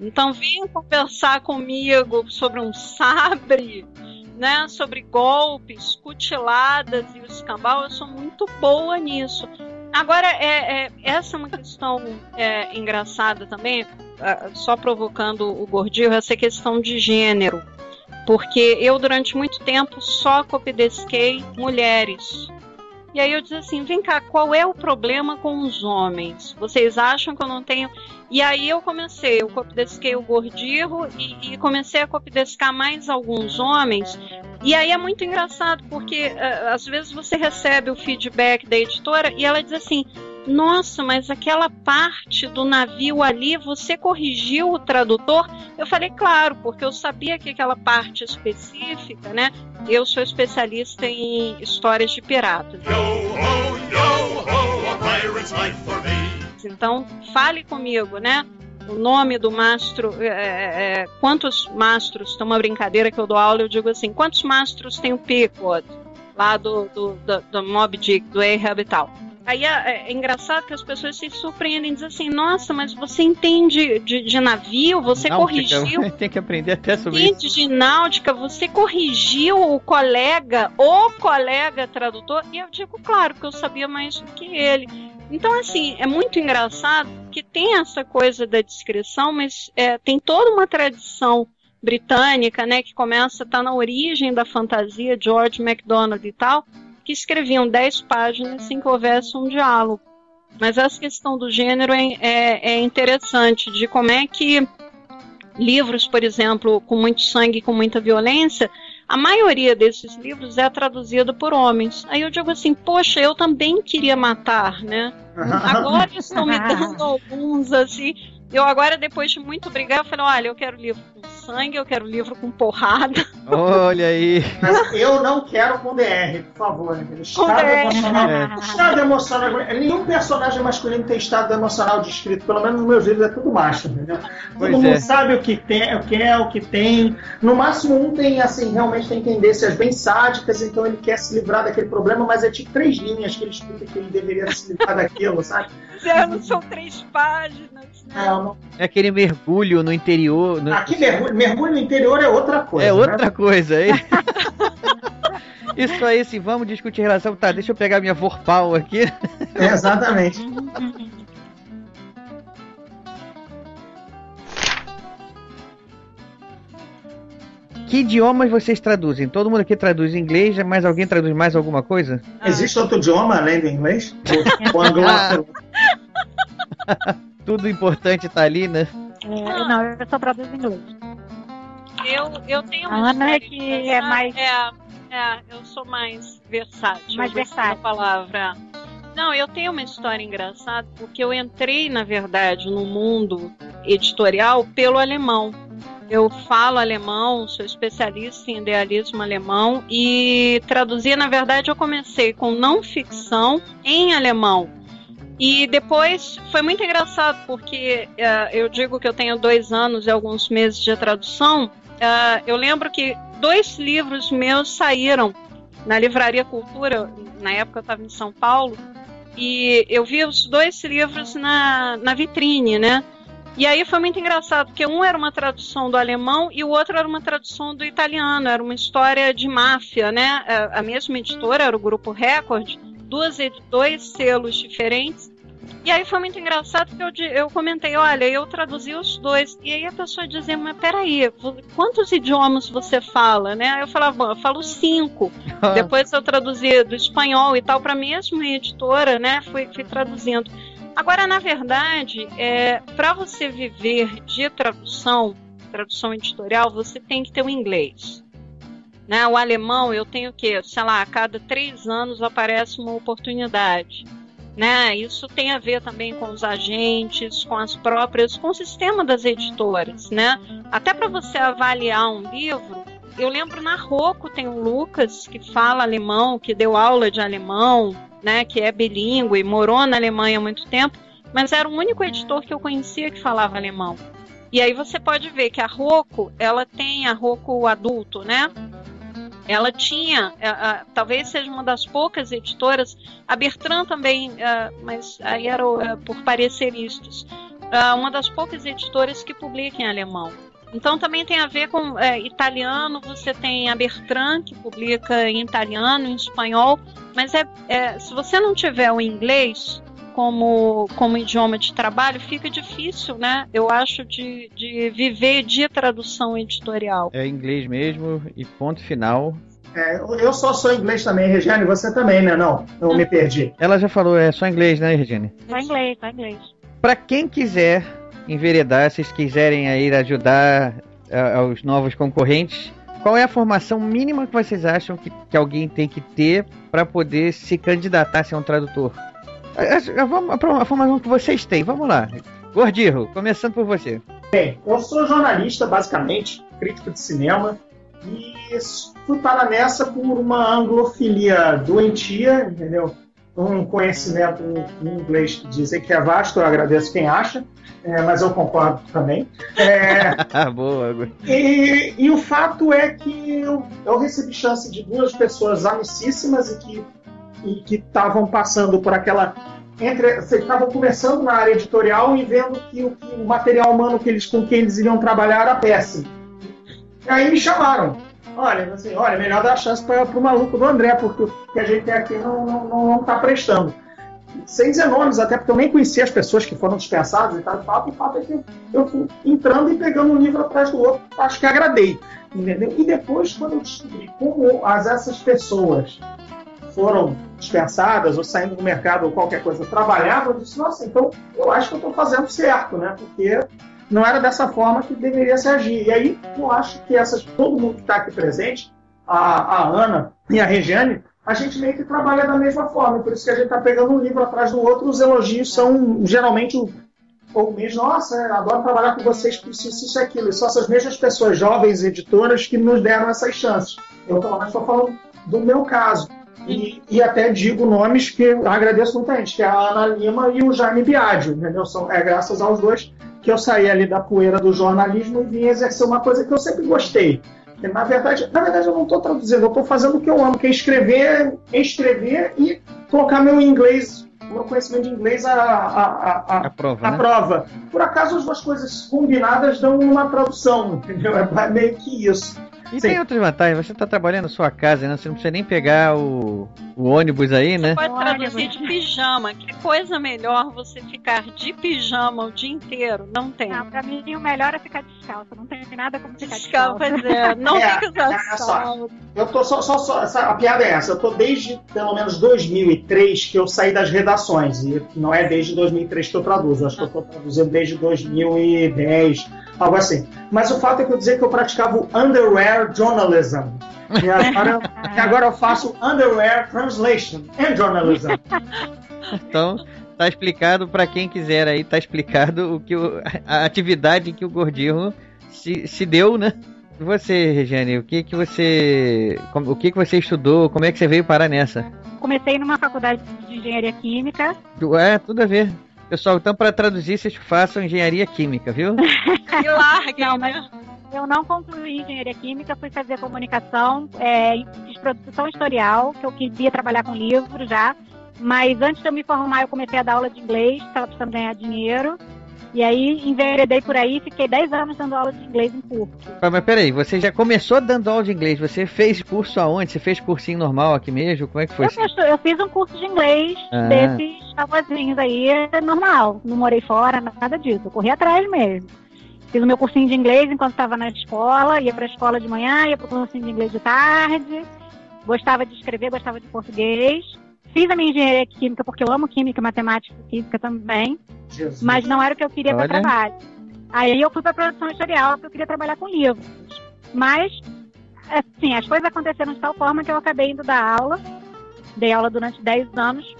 Então venha conversar comigo sobre um sabre, né? Sobre golpes, cutiladas e o escambau. Eu sou muito boa nisso. Agora, é, é- essa é uma questão é, engraçada também, ah, só provocando o gordinho, essa questão de gênero. Porque eu, durante muito tempo, só copidesquei mulheres. E aí eu disse assim, vem cá, qual é o problema com os homens? Vocês acham que eu não tenho... E aí eu comecei, eu copidesquei o Gordirro e, e comecei a copidescar mais alguns homens. E aí é muito engraçado, porque ah, às vezes você recebe o feedback da editora e ela diz assim, nossa, mas aquela parte do navio ali, você corrigiu o tradutor? Eu falei, claro, porque eu sabia que aquela parte específica, né? Eu sou especialista em histórias de piratas. Então, fale comigo, né? O nome do mastro, é, é, quantos mastros, tem uma brincadeira que eu dou aula, eu digo assim, quantos mastros tem o Pickwood, lá do, do, do, do Mob Dick, do Ahab e tal. Aí é, é engraçado que as pessoas se surpreendem e dizem assim, nossa, mas você entende de, de navio, você Náutica, corrigiu Tem que aprender até sobre isso. Entende de náutica, você corrigiu o colega, o colega tradutor, e eu digo, claro, que eu sabia mais do que ele. Então, assim, é muito engraçado que tem essa coisa da descrição, mas é, tem toda uma tradição britânica, né, que começa a estar na origem da fantasia, George MacDonald e tal, que escreviam 10 páginas sem que houvesse um diálogo. Mas essa questão do gênero é, é, é interessante, de como é que livros, por exemplo, com muito sangue, com muita violência, a maioria desses livros é traduzida por homens. Aí eu digo assim, poxa, eu também queria matar, né? Agora estão me dando alguns assim. Eu agora, depois de muito brigar, eu falei, olha, eu quero livro com sangue, eu quero livro com porrada. Olha aí. Mas eu não quero com DR, por favor. né? Estado DR. emocional. É. Estado emocional. Nenhum personagem masculino tem estado emocional descrito. Pelo menos nos meus livros é tudo macho, entendeu? Pois Todo mundo é. sabe o que tem, o que é, o que tem. No máximo, um tem, assim, realmente tem tendências bem sádicas, então ele quer se livrar daquele problema, mas é tipo três linhas que ele explica que ele deveria se livrar daquilo, sabe? Não são três páginas. Né? Não. É aquele mergulho no interior. no- Aqui, mergulho, mergulho no interior é outra coisa. É né? outra coisa aí. Isso aí, sim, vamos discutir relação. Tá, deixa eu pegar minha Vorpal aqui. É, exatamente. Que idiomas vocês traduzem? Todo mundo aqui traduz inglês, mas alguém traduz mais alguma coisa? Existe outro idioma além do inglês? O, o anglófono. Tudo importante tá ali, né? É, não, eu só traduzo inglês. Eu, eu tenho A uma Ana é história que é mais- É, é, eu sou mais versátil. Mais versátil. palavra. Não, eu tenho uma história engraçada porque eu entrei, na verdade, no mundo editorial pelo alemão. Eu falo alemão, sou especialista em idealismo alemão e traduzia, na verdade, eu comecei com não ficção em alemão. E depois foi muito engraçado, porque eh, eu digo que eu tenho dois anos e alguns meses de tradução. Eh, eu lembro que dois livros meus saíram na Livraria Cultura, na época eu estava em São Paulo, e eu vi os dois livros na, na vitrine, né? E aí foi muito engraçado, porque um era uma tradução do alemão e o outro era uma tradução do italiano, era uma história de máfia, né? A- mesma editora, era o Grupo Record, duas, dois selos diferentes, E aí foi muito engraçado que eu, eu comentei, olha, eu traduzi os dois. E aí a pessoa dizia, mas peraí, quantos idiomas você fala, né? Eu falava, bom, eu falo cinco. Depois eu traduzi do espanhol e tal, para a mesma editora, né? Fui, fui traduzindo. Agora, na verdade, é, para você viver de tradução, tradução editorial, você tem que ter o inglês. Né? O alemão, eu tenho que, sei lá, a cada três anos aparece uma oportunidade. Né? Isso tem a ver também com os agentes, com as próprias, com o sistema das editoras, né? Até para você avaliar um livro, eu lembro na Rocco tem o Lucas que fala alemão, que deu aula de alemão, né? Que é bilíngue, morou na Alemanha há muito tempo, mas era o único editor que eu conhecia que falava alemão. E aí você pode ver que a Rocco, ela tem a Rocco adulto, né? Ela tinha, uh, uh, talvez seja uma das poucas editoras, a Bertrand também, uh, mas aí era por pareceristas, uma das poucas editoras que publica em alemão. Então também tem a ver com italiano, você tem a Bertrand, que publica em italiano, em espanhol, mas é, é se você não tiver o inglês, como, como idioma de trabalho, fica difícil, né? Eu acho, de, de viver de tradução editorial. É inglês mesmo e ponto final. É, eu só sou inglês também, Regiane, você também, né? Não, eu me perdi. Ela já falou, é só inglês, né, Regiane? Só inglês, só inglês. Para quem quiser enveredar, se quiserem aí ajudar uh, os novos concorrentes, qual é a formação mínima que vocês acham que, que alguém tem que ter para poder se candidatar a ser um tradutor? A, a, formação que vocês têm, vamos lá. Gordirro, começando por você. Bem, eu sou jornalista, basicamente, crítico de cinema, e fui parar nessa por uma anglofilia doentia, entendeu? Um conhecimento em inglês que dizem que é vasto, eu agradeço quem acha, é, mas eu concordo também. É, Boa. E, e, o fato é que eu, eu recebi chance de duas pessoas amicíssimas e que e que estavam passando por aquela entre estavam começando na área editorial e vendo que o, que o, material humano que eles com quem eles iriam trabalhar era péssimo. E aí me chamaram. Olha, assim, olha, melhor dar a chance para o maluco do André, porque o que a gente tem aqui não está não, não tá prestando. Sem dizer nomes, até porque eu nem conhecia as pessoas que foram dispensadas e tal. O fato é que eu fui entrando e pegando um livro atrás do outro, acho que agradei. Entendeu? E depois, quando eu descobri como as, essas pessoas foram dispensadas ou saindo do mercado ou qualquer coisa trabalhavam, eu disse, nossa, então eu acho que eu estou fazendo certo, né? Porque não era dessa forma que deveria se agir. E aí eu acho que essas, todo mundo que está aqui presente, a, a Ana e a Regiane, a gente meio que trabalha da mesma forma. Por isso que a gente está pegando um livro atrás do outro, os elogios são geralmente o ou mesmo, nossa, adoro trabalhar com vocês por isso, isso e aquilo. E são essas mesmas pessoas, jovens editoras, que nos deram essas chances. Eu, pelo menos, estou falando do meu caso. E, e, até digo nomes que agradeço muita gente, que é a Ana Lima e o Jaime Biagio, entendeu? São, é graças aos dois que eu saí ali da poeira do jornalismo e vim exercer uma coisa que eu sempre gostei. Na verdade, na verdade eu não estou traduzindo, eu estou fazendo o que eu amo, que é escrever, escrever e colocar meu inglês, meu conhecimento de inglês à, à, à, à prova, né? prova. Por acaso as duas coisas combinadas dão uma tradução, entendeu? É meio que isso. E Sim. tem outras vantagens, você está trabalhando na sua casa, né? Você não precisa nem pegar o, o ônibus aí, né? Você pode traduzir de pijama. Que coisa melhor você ficar de pijama o dia inteiro? Não tem. Não, pra mim o melhor é ficar descalço. Não tem nada como ficar descalço. Pois é, não é, fica usando Eu tô só, só, só essa, a piada é essa. Eu tô desde pelo menos 2003 que eu saí das redações. E não é desde 2003 que eu traduzo. Eu acho que eu tô traduzindo desde 2010, algo assim. Mas o fato é que eu dizer que eu praticava o underwear Journalism. E agora, e agora eu faço Underwear Translation and Journalism. Então, tá explicado para quem quiser aí, tá explicado o que o, a atividade que o Gordinho se, se deu, né? E você, Regiane, o que que você, o que que você estudou? Como é que você veio parar nessa? Comecei numa faculdade de engenharia química. É, tudo a ver. Pessoal, então para traduzir, vocês façam engenharia química, viu? e largue, não, mas eu não concluí engenharia química, fui fazer comunicação, é, fiz produção historial, que eu queria trabalhar com livro já. Mas antes de eu me formar, eu comecei a dar aula de inglês, estava precisando ganhar dinheiro. E aí enveredei por aí, fiquei 10 anos dando aula de inglês em curso. Mas, mas peraí, você já começou dando aula de inglês, você fez curso aonde? Você fez cursinho normal aqui mesmo? Como é que foi? Eu, fiz, eu fiz um curso de inglês Ah. desses famosinhos aí, é normal. Não morei fora, nada disso. Eu corri atrás mesmo. Fiz o meu cursinho de inglês enquanto estava na escola, ia para a escola de manhã, ia para o cursinho de inglês de tarde. Gostava de escrever, gostava de português. Fiz a minha engenharia química porque eu amo química, matemática e física também. Jesus. Mas não era o que eu queria para trabalho. Aí eu fui para produção editorial porque eu queria trabalhar com livros. Mas, assim, as coisas aconteceram de tal forma que eu acabei indo dar aula. Dei aula durante 10 anos.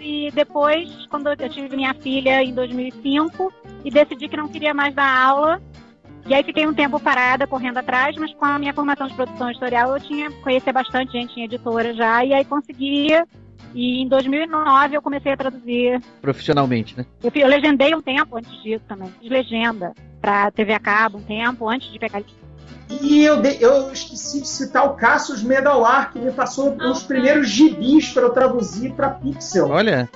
E depois, quando eu tive minha filha em 2005, e decidi que não queria mais dar aula. E aí fiquei um tempo parada, correndo atrás, mas com a minha formação de produção editorial eu tinha conhecia bastante gente em editora já, e aí conseguia. E em 2009 eu comecei a traduzir Profissionalmente, né? eu, eu legendei um tempo antes disso também. Fiz legenda pra TV a cabo um tempo antes de pegar. E eu, dei- eu esqueci de citar o Cassius Medalar, que me passou os primeiros gibis para eu traduzir para Pixel. Olha,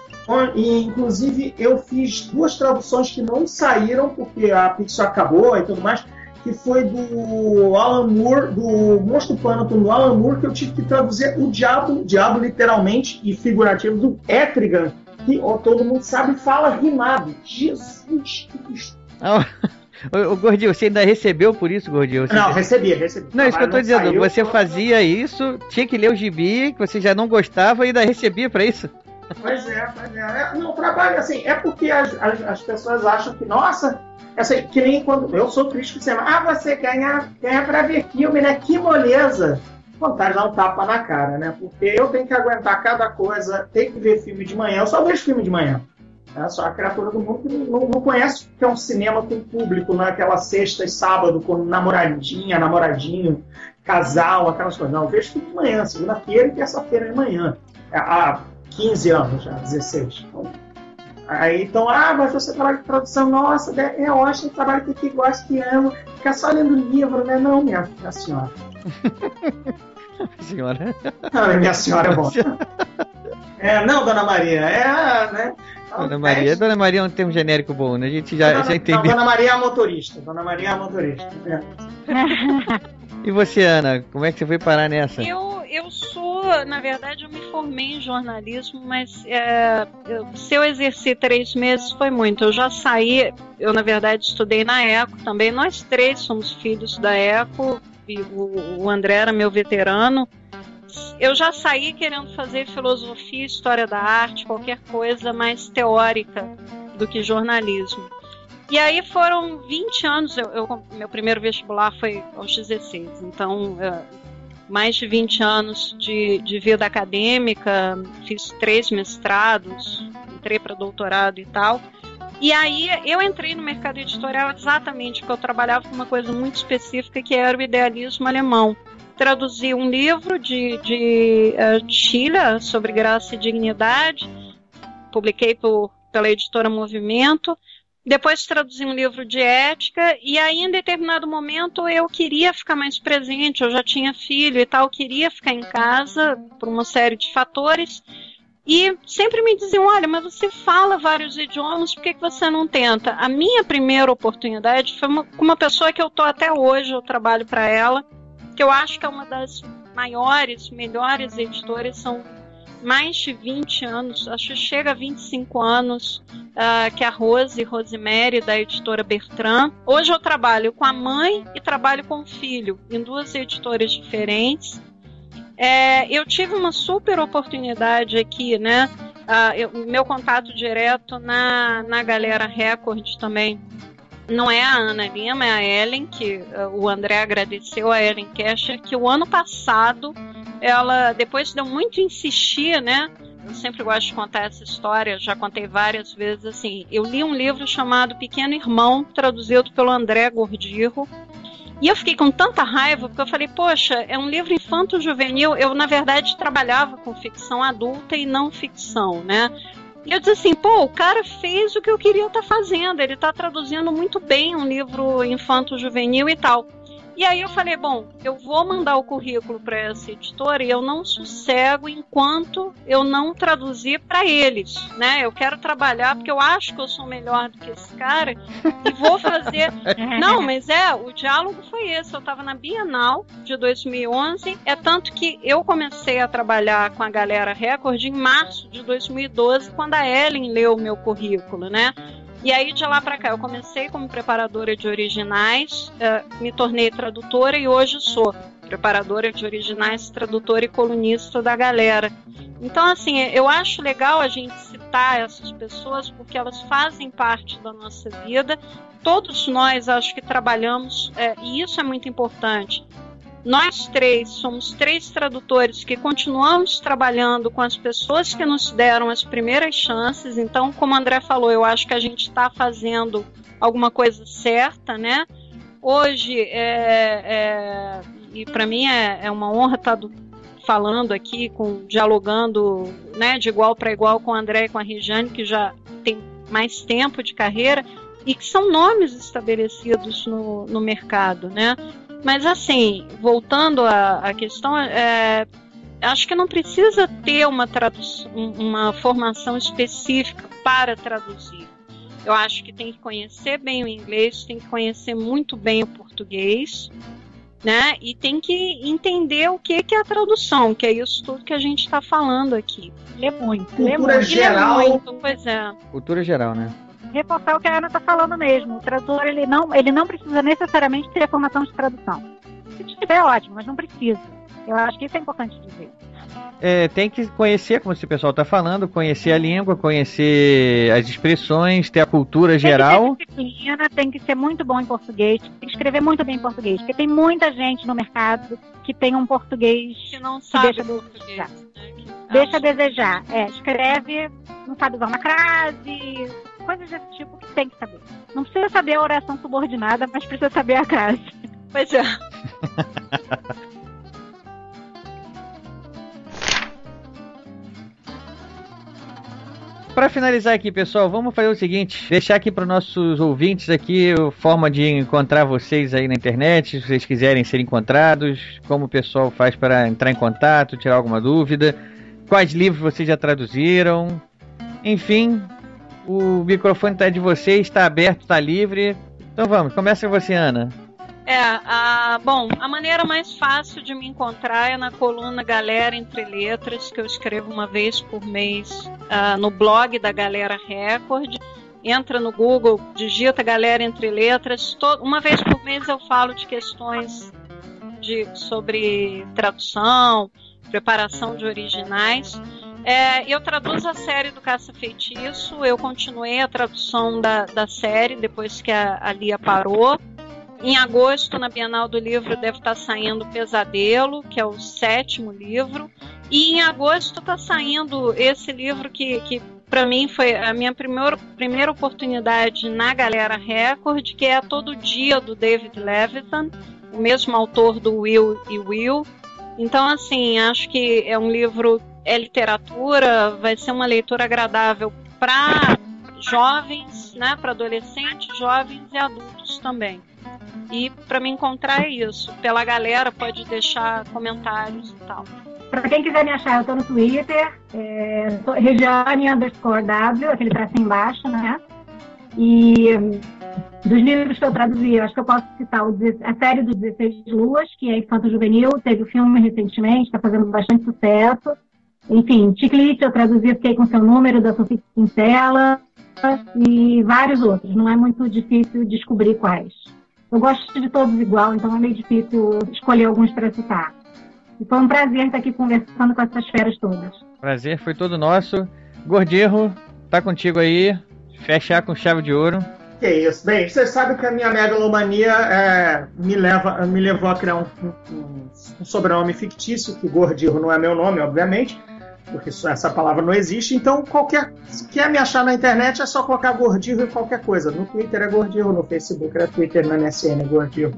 E, inclusive, eu fiz duas traduções que não saíram, porque a Pixel acabou e tudo mais, que foi do Alan Moore, do Monstro Pântano do Alan Moore, que eu tive que traduzir o diabo, diabo literalmente e figurativo, do Etrigan, que ó, todo mundo sabe fala rimado. Jesus Cristo. Ô, ô, Gordinho, você ainda recebeu por isso, Gordinho? Você- Não, recebi, recebi. Não, isso que eu tô dizendo, saiu, você fazia isso, tinha que ler o gibi, que você já não gostava e ainda recebia pra isso? Pois é, pois é. é. Não, trabalho assim, é porque as, as, as pessoas acham que, nossa, assim, que nem quando. Eu sou crítico de cinema. Ah, você ganha, ganha pra ver filme, né? Que moleza. Vontade de dar um tapa na cara, né? Porque eu tenho que aguentar cada coisa, tenho que ver filme de manhã. Eu só vejo filme de manhã. É só a criatura do mundo que não, não conhece o que é um cinema com público, não é aquela sexta e sábado com namoradinha, namoradinho, casal, aquelas coisas. Não, eu vejo filme de manhã, segunda-feira e terça-feira de manhã. Há 15 anos já, 16. Então, aí, então, ah, mas você trabalha de produção, nossa, é é ótimo, trabalho com que gosta, que ama, fica só lendo livro, né? Não, minha, minha senhora. Senhora. Não, minha senhora é bom. É, não, dona Maria, é, né? Dona Maria, Dona Maria é um termo genérico bom, né? A gente já, dona, já não, entendeu. Dona Maria é a motorista. Dona Maria é a motorista. É. E você, Ana, como é que você foi parar nessa? Eu, eu sou, na verdade, eu me formei em jornalismo, mas é, eu- se eu exerci três meses foi muito. Eu já saí, eu na verdade estudei na ECO também. Nós três somos filhos da ECO, e o, o André era meu veterano. Eu já saí querendo fazer filosofia, história da arte, qualquer coisa mais teórica do que jornalismo. E aí foram 20 anos, eu, eu- meu primeiro vestibular foi aos 16, então é, mais de 20 anos de, de vida acadêmica, fiz três mestrados, entrei para doutorado e tal. E aí eu entrei no mercado editorial exatamente porque eu trabalhava com uma coisa muito específica que era o idealismo alemão. Traduzi um livro de, de uh, Schiller sobre graça e dignidade, publiquei por, pela editora Movimento. Depois traduzi um livro de ética e aí em determinado momento eu queria ficar mais presente, eu já tinha filho e tal, queria ficar em casa por uma série de fatores. E sempre me diziam, olha, mas você fala vários idiomas, por que, que você não tenta? A minha primeira oportunidade foi com uma pessoa que eu tô até hoje, eu trabalho para ela, que eu acho que é uma das maiores, melhores editoras, são mais de 20 anos, acho que chega a 25 anos, ah, que a Rose Rosemary, da editora Bertrand. Hoje eu trabalho com a mãe e trabalho com o filho, em duas editoras diferentes. É, eu tive uma super oportunidade aqui, né? Ah, eu- meu contato direto na, na galera Record também não é a Ana Lima, é a Ellen, que ah, o André agradeceu a Ellen Kesher, que o ano passado, ela, depois de muito insistir, né? Eu sempre gosto de contar essa história, já contei várias vezes assim. Eu li um livro chamado Pequeno Irmão, traduzido pelo André Gordirro. E eu fiquei com tanta raiva, porque eu falei, poxa, é um livro infanto-juvenil. Eu, na verdade, trabalhava com ficção adulta e não ficção, né? E eu disse assim, pô, o cara fez o que eu queria estar fazendo. Ele está traduzindo muito bem um livro infanto-juvenil e tal. E aí eu falei, bom, eu vou mandar o currículo para essa editora e eu não sossego enquanto eu não traduzir para eles, né? Eu quero trabalhar porque eu acho que eu sou melhor do que esse cara e vou fazer. não, mas é, o diálogo foi esse. Eu estava na Bienal de 2011, é tanto que eu comecei a trabalhar com a galera Record em março de 2012, quando a Ellen leu o meu currículo, né? E aí de lá para cá eu comecei como preparadora de originais, uh, me tornei tradutora e hoje sou preparadora de originais, tradutora e colunista da galera. Então assim, eu acho legal a gente citar essas pessoas porque elas fazem parte da nossa vida. Todos nós acho que trabalhamos é, e isso é muito importante nós três somos três tradutores que continuamos trabalhando com as pessoas que nos deram as primeiras chances. Então, como o André falou, eu acho que a gente está fazendo alguma coisa certa, né? Hoje, é, é e para mim é, é, uma honra estar tá do, falando aqui, com, dialogando né, de igual para igual com o André e com a Rijane, que já tem mais tempo de carreira e que são nomes estabelecidos no, no mercado, né? Mas assim, voltando à, à questão, é, acho que não precisa ter uma, uma formação específica para traduzir. Eu acho que tem que conhecer bem o inglês, tem que conhecer muito bem o português, né? E tem que entender o que, que é a tradução, que é isso tudo que a gente está falando aqui. Lê muito. Cultura lê muito. geral. Lê muito, pois é. Cultura geral, né? Reforçar o que a Ana está falando mesmo. O tradutor ele não, ele não precisa necessariamente ter a formação de tradução. Se tiver, ótimo, mas não precisa. Eu acho que isso é importante dizer. É, tem que conhecer, como esse pessoal está falando, conhecer a língua, conhecer as expressões, ter a cultura geral. Tem que ter disciplina, tem que ser muito bom em português, tem que escrever muito bem em português, porque tem muita gente no mercado que tem um português que não que sabe deixa português. Né? Deixa a desejar. É, escreve, não sabe usar uma crase, coisas desse tipo que tem que saber. Não precisa saber a oração subordinada, mas precisa saber a crase. Pois é. Para finalizar aqui, pessoal, vamos fazer o seguinte: deixar aqui para nossos ouvintes aqui a forma de encontrar vocês aí na internet, se vocês quiserem ser encontrados, como o pessoal faz para entrar em contato, tirar alguma dúvida, quais livros vocês já traduziram, enfim, o microfone está de vocês, está aberto, está livre. Então vamos, começa você, Ana. É, a, bom, a maneira mais fácil de me encontrar é na coluna Galera Entre Letras, que eu escrevo uma vez por mês uh, no blog da Galera Record. Entra no Google, digita Galera Entre Letras. Uma vez por mês eu falo de questões de, sobre tradução, preparação de originais. É, eu traduzo a série do Caça Feitiço, eu continuei a tradução da, da série depois que a, a Lia parou. Em agosto, na Bienal do Livro, deve estar saindo Pesadelo, que é o sétimo livro. E em agosto está saindo esse livro que, que para mim foi a minha primeira, primeira oportunidade na Galera Record, que é Todo Dia, do David Levitan, o mesmo autor do Will e Will. Então, assim, acho que é um livro, é literatura, vai ser uma leitura agradável para jovens, né, para adolescentes, jovens e adultos também. E para me encontrar é isso. Pela galera pode deixar comentários e tal. Para quem quiser me achar, eu estou no Twitter, é, Regiane underscore W, aquele traço embaixo, né? E dos livros que eu traduzi, eu acho que eu posso citar o, a série dos 16 Luas, que é infanto juvenil, teve o filme recentemente, está fazendo bastante sucesso. Enfim, Chiclete, eu traduzi, fiquei com seu número, da Sofia Quintela, e vários outros. Não é muito difícil descobrir quais. Eu gosto de todos igual, então é meio difícil escolher alguns para citar. E foi um prazer estar aqui conversando com essas feras todas. Prazer foi todo nosso. Gordirro, tá contigo aí. Fechar com chave de ouro. Que isso. Bem, você sabe que a minha megalomania é, me, leva, me levou a criar um, um, um sobrenome fictício, que Gordirro não é meu nome, obviamente porque essa palavra não existe. Então, qualquer se quer me achar na internet é só colocar Gordirro em qualquer coisa. No Twitter é Gordirro, no Facebook é Twitter, no MSN é Gordirro,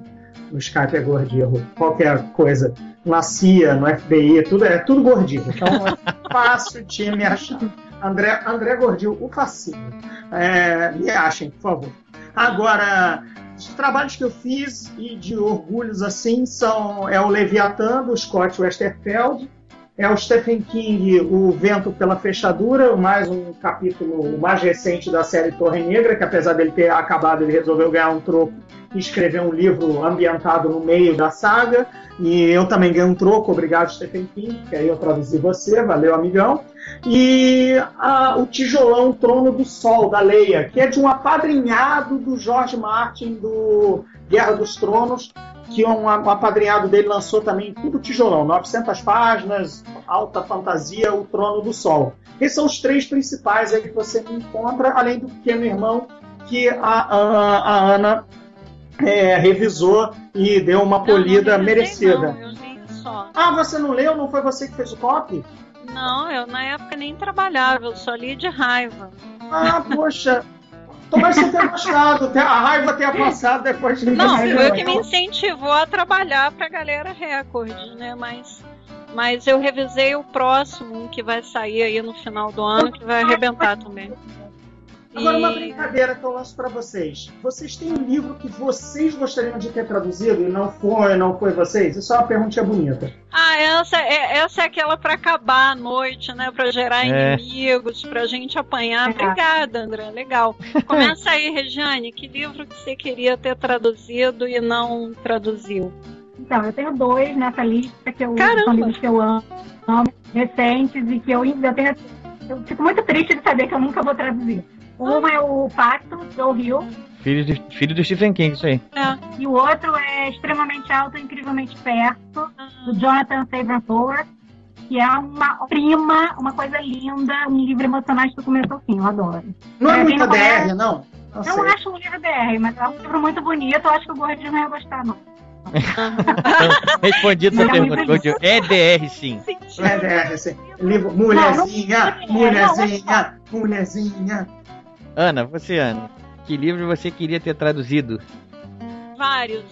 no Skype é Gordirro, qualquer coisa. Na CIA, no FBI, tudo, é tudo Gordirro. Então é fácil de me achar. André, André Gordil, o fascínio. É, me achem, por favor. Agora, os trabalhos que eu fiz e de orgulhos assim são é o Leviatã do Scott Westerfeld, é o Stephen King, O Vento pela Fechadura, mais um capítulo mais recente da série Torre Negra, que apesar dele ter acabado, ele resolveu ganhar um troco e escrever um livro ambientado no meio da saga. E eu também ganhei um troco, obrigado Stephen King, que aí eu traduzi você, valeu amigão. E a, o Tijolão Trono do Sol, da Leia, que é de um apadrinhado do George Martin do Guerra dos Tronos, que um, um apadrinhado dele lançou também tudo tijolão, 900 páginas, alta fantasia, o Trono do Sol. Esses são os três principais aí que você encontra, além do pequeno irmão que a, a, a Ana é, revisou e deu uma polida não, merecida. Não, eu li só. Ah, você não leu? Não foi você que fez o copy? Não, eu na época nem trabalhava, eu só li de raiva. Ah, poxa. Tomara você ter gostado, a raiva ter passado depois de Não, foi o que me incentivou a trabalhar pra galera Record, né? Mas, mas eu revisei o próximo, que vai sair aí no final do ano, que vai arrebentar também. Agora, uma brincadeira que eu lanço para vocês. Vocês têm um livro que vocês gostariam de ter traduzido e não foi, não foi vocês? Isso é uma pergunta bonita. Ah, essa é, essa é aquela para acabar a noite, né? Para gerar é. inimigos, pra gente apanhar. É. Obrigada, André. Legal. Começa aí, Regiane. Que livro que você queria ter traduzido e não traduziu? Então, eu tenho dois nessa lista que eu, são livros que eu amo, recentes e que eu ainda tenho. Eu fico muito triste de saber que eu nunca vou traduzir. Um é o Pacto, do Hill. Filho, de, filho do Stephen King, isso aí. É. E o outro é Extremamente Alto e Incrivelmente Perto, do Jonathan Savory Power, que é uma prima, uma coisa linda, um livro emocionante do começo ao fim, eu adoro. Não é, é muito DR, não? Não, não acho um livro DR, mas é um livro muito bonito, eu acho que o Gordinho não ia gostar, não. Respondido sua pergunta, Gordinho. É DR, sim. É DR, sim. Livro Mulherzinha, Mulherzinha, Mulherzinha. Ana, você, Ana, que livro você queria ter traduzido? Vários,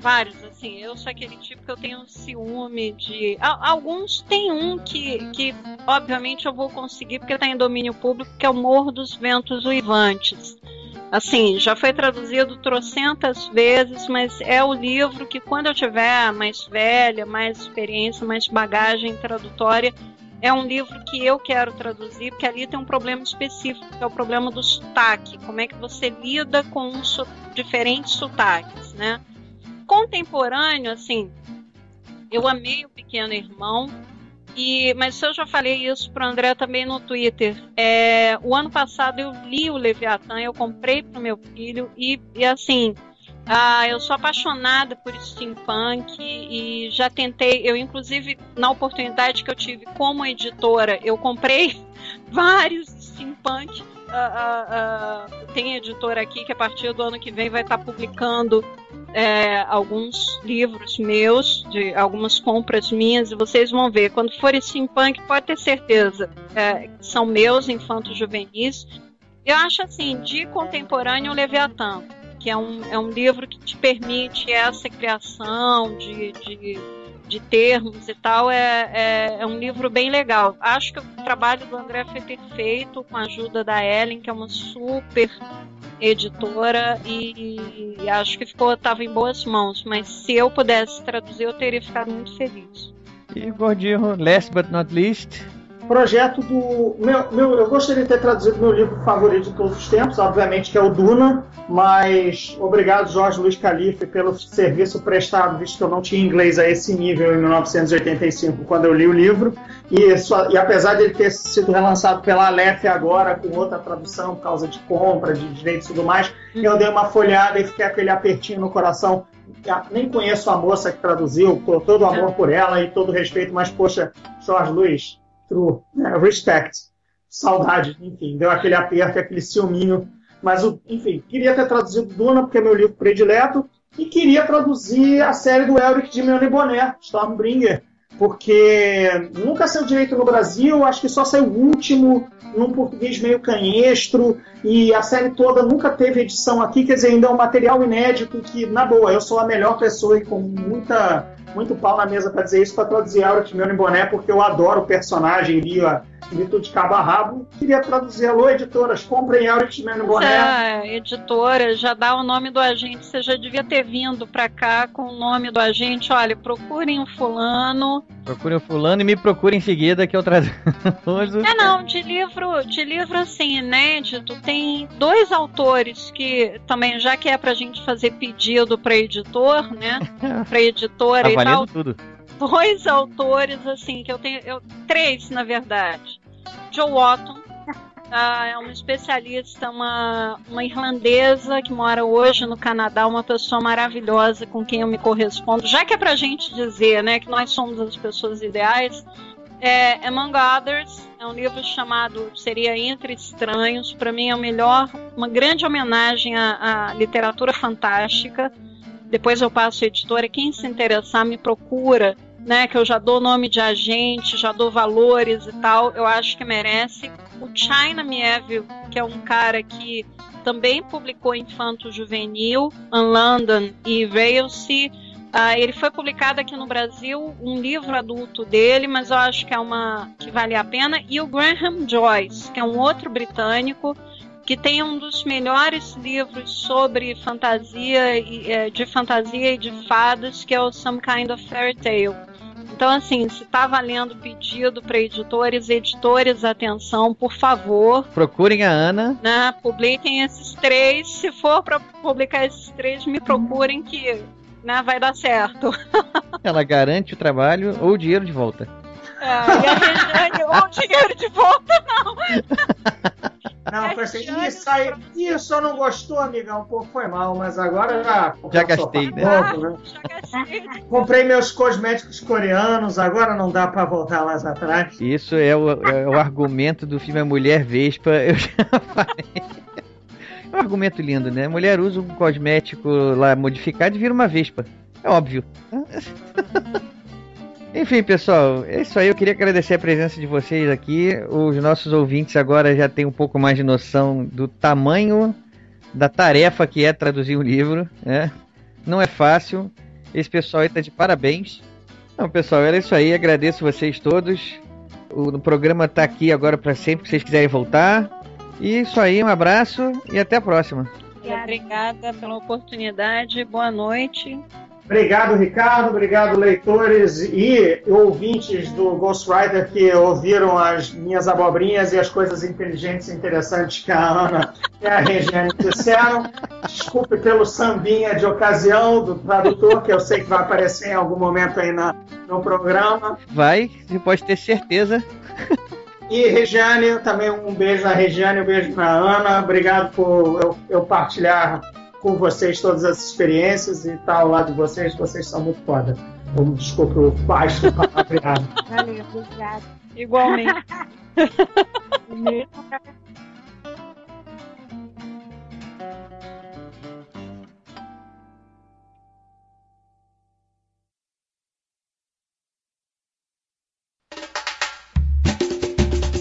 vários, assim. Eu sou aquele tipo que eu tenho ciúme de. Alguns tem um que, que obviamente, eu vou conseguir porque está em domínio público, que é o Morro dos Ventos Uivantes. Assim, já foi traduzido trocentas vezes, mas é o livro que, quando eu tiver mais velha, mais experiência, mais bagagem tradutória, é um livro que eu quero traduzir, porque ali tem um problema específico, que é o problema do sotaque. Como é que você lida com um so diferentes sotaques, né? Contemporâneo, assim, eu amei o Pequeno Irmão, e, mas eu já falei isso para o André também no Twitter. É, o ano passado eu li o Leviatã, eu comprei para o meu filho e, e assim ah, eu sou apaixonada por steampunk e já tentei, eu inclusive na oportunidade que eu tive como editora, eu comprei vários steampunk. Uh, uh, uh, tem editora aqui que a partir do ano que vem vai estar publicando é, alguns livros meus, de algumas compras minhas, e vocês vão ver. Quando for steampunk, pode ter certeza, é, são meus, infantos juvenis. Eu acho assim, de contemporâneo, Leviatã que é um, é um livro que te permite essa criação de, de, de termos e tal. É, é, é, um livro bem legal. Acho que o trabalho do André foi perfeito, com a ajuda da Ellen, que é uma super editora, e, e acho que ficou estava em boas mãos. Mas se eu pudesse traduzir, eu teria ficado muito feliz. E Gordinho, last but not least, projeto do. Meu, meu, eu gostaria de ter traduzido meu livro favorito de todos os tempos, obviamente, que é o Duna, mas obrigado, Jorge Luiz Calife, pelo serviço prestado, visto que eu não tinha inglês a esse nível em 1985, quando eu li o livro. E, só, e apesar de ele ter sido relançado pela Aleph agora, com outra tradução, por causa de compra, de direitos e tudo mais, eu dei uma folhada e fiquei com aquele apertinho no coração nem conheço a moça que traduziu, todo o amor por ela e todo o respeito, mas, poxa, Jorge Luiz, true, né? respect, saudade, enfim, deu aquele aperto, aquele ciúminho. Mas, enfim, queria ter traduzido Duna, porque é meu livro predileto, e queria traduzir a série do Elric de Meone Bonnet, Stormbringer, porque nunca saiu direito no Brasil, acho que só saiu o último, num português meio canhestro, e a série toda nunca teve edição aqui, quer dizer, ainda é um material inédito que, na boa, eu sou a melhor pessoa e com muita muito pau na mesa para dizer isso, para traduzir Aura Timeone Boné, porque eu adoro o personagem, li a, li tudo de cabo a rabo. Queria traduzir, alô, editoras, comprem Irishman Boné. É, editora, já dá o nome do agente. Você já devia ter vindo pra cá com o nome do agente. Olha, procurem o fulano. Procurem o fulano e me procurem em seguida que eu traduzo. É não, de livro, de livro assim, inédito, tem dois autores que também, já que é pra gente fazer pedido pra editor, né? pra editora e tal valendo tudo. dois autores, assim, que eu tenho. Eu, três, na verdade. Joe Watton. ah, é uma especialista, uma, uma irlandesa que mora hoje no Canadá, uma pessoa maravilhosa com quem eu me correspondo. Já que é pra gente dizer né, que nós somos as pessoas ideais, é Among Others, é um livro chamado seria Entre Estranhos. Para mim é o melhor, uma grande homenagem à, à literatura fantástica. Depois eu passo a editora. Quem se interessar me procura, né? Que eu já dou nome de agente, já dou valores e tal. Eu acho que merece. O China Mieville, que é um cara que também publicou Infanto Juvenil, On London e Railsea. Ah, ele foi publicado aqui no Brasil um livro adulto dele, mas eu acho que é uma que vale a pena. E o Graham Joyce, que é um outro britânico que tem um dos melhores livros sobre fantasia e, é, de fantasia e de fadas, que é o Some Kind of Fairy Tale. Então, assim, se está valendo pedido para editores, editores, atenção, por favor. Procurem a Ana. Né, publiquem esses três. Se for para publicar esses três, me procurem que né, vai dar certo. Ela garante o trabalho ou o dinheiro de volta. É, e a Regiane, ou o dinheiro de volta, não. Não, foi assim, isso aí, isso eu não gostou, amigão, pô, foi mal, mas agora já... Já gastei, né? né? Comprei meus cosméticos coreanos, agora não dá pra voltar lá atrás. Isso é o, é o argumento do filme A Mulher Vespa. Eu já falei. É um argumento lindo, né? A mulher usa um cosmético lá modificado e vira uma vespa. É óbvio. Enfim, pessoal, é isso aí. Eu queria agradecer a presença de vocês aqui. Os nossos ouvintes agora já têm um pouco mais de noção do tamanho da tarefa que é traduzir um livro. Né? Não é fácil. Esse pessoal aí tá de parabéns. Então, pessoal, era isso aí. Agradeço vocês todos. O programa tá aqui agora para sempre que vocês quiserem voltar. E isso aí, um abraço e até a próxima. Obrigada pela oportunidade. Boa noite. Obrigado, Ricardo. Obrigado, leitores e ouvintes do Ghostwriter que ouviram as minhas abobrinhas e as coisas inteligentes e interessantes que a Ana e a Regiane disseram. Desculpe pelo sambinha de ocasião do tradutor, que eu sei que vai aparecer em algum momento aí na, no programa. Vai, você pode ter certeza. E Regiane, também um beijo na Regiane, um beijo na Ana. Obrigado por eu, eu partilhar com vocês todas as experiências e estar ao lado de vocês. Vocês são muito foda. Como desculpe o baixo palavreado. Valeu, obrigado. Igualmente.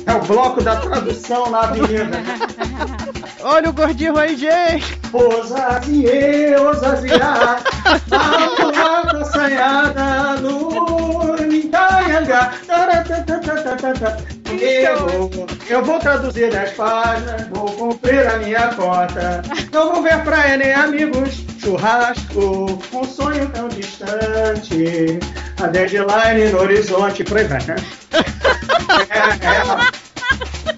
É o bloco da tradução na avenida. Olha o gordinho aí, gente! Osazie, osazie, a sanhada no Nintaianga. Eu, eu vou traduzir as páginas, vou cumprir a minha cota. Não vou ver praia nem amigos, churrasco, um sonho tão distante. A deadline no horizonte, por aí vai, né? É, é,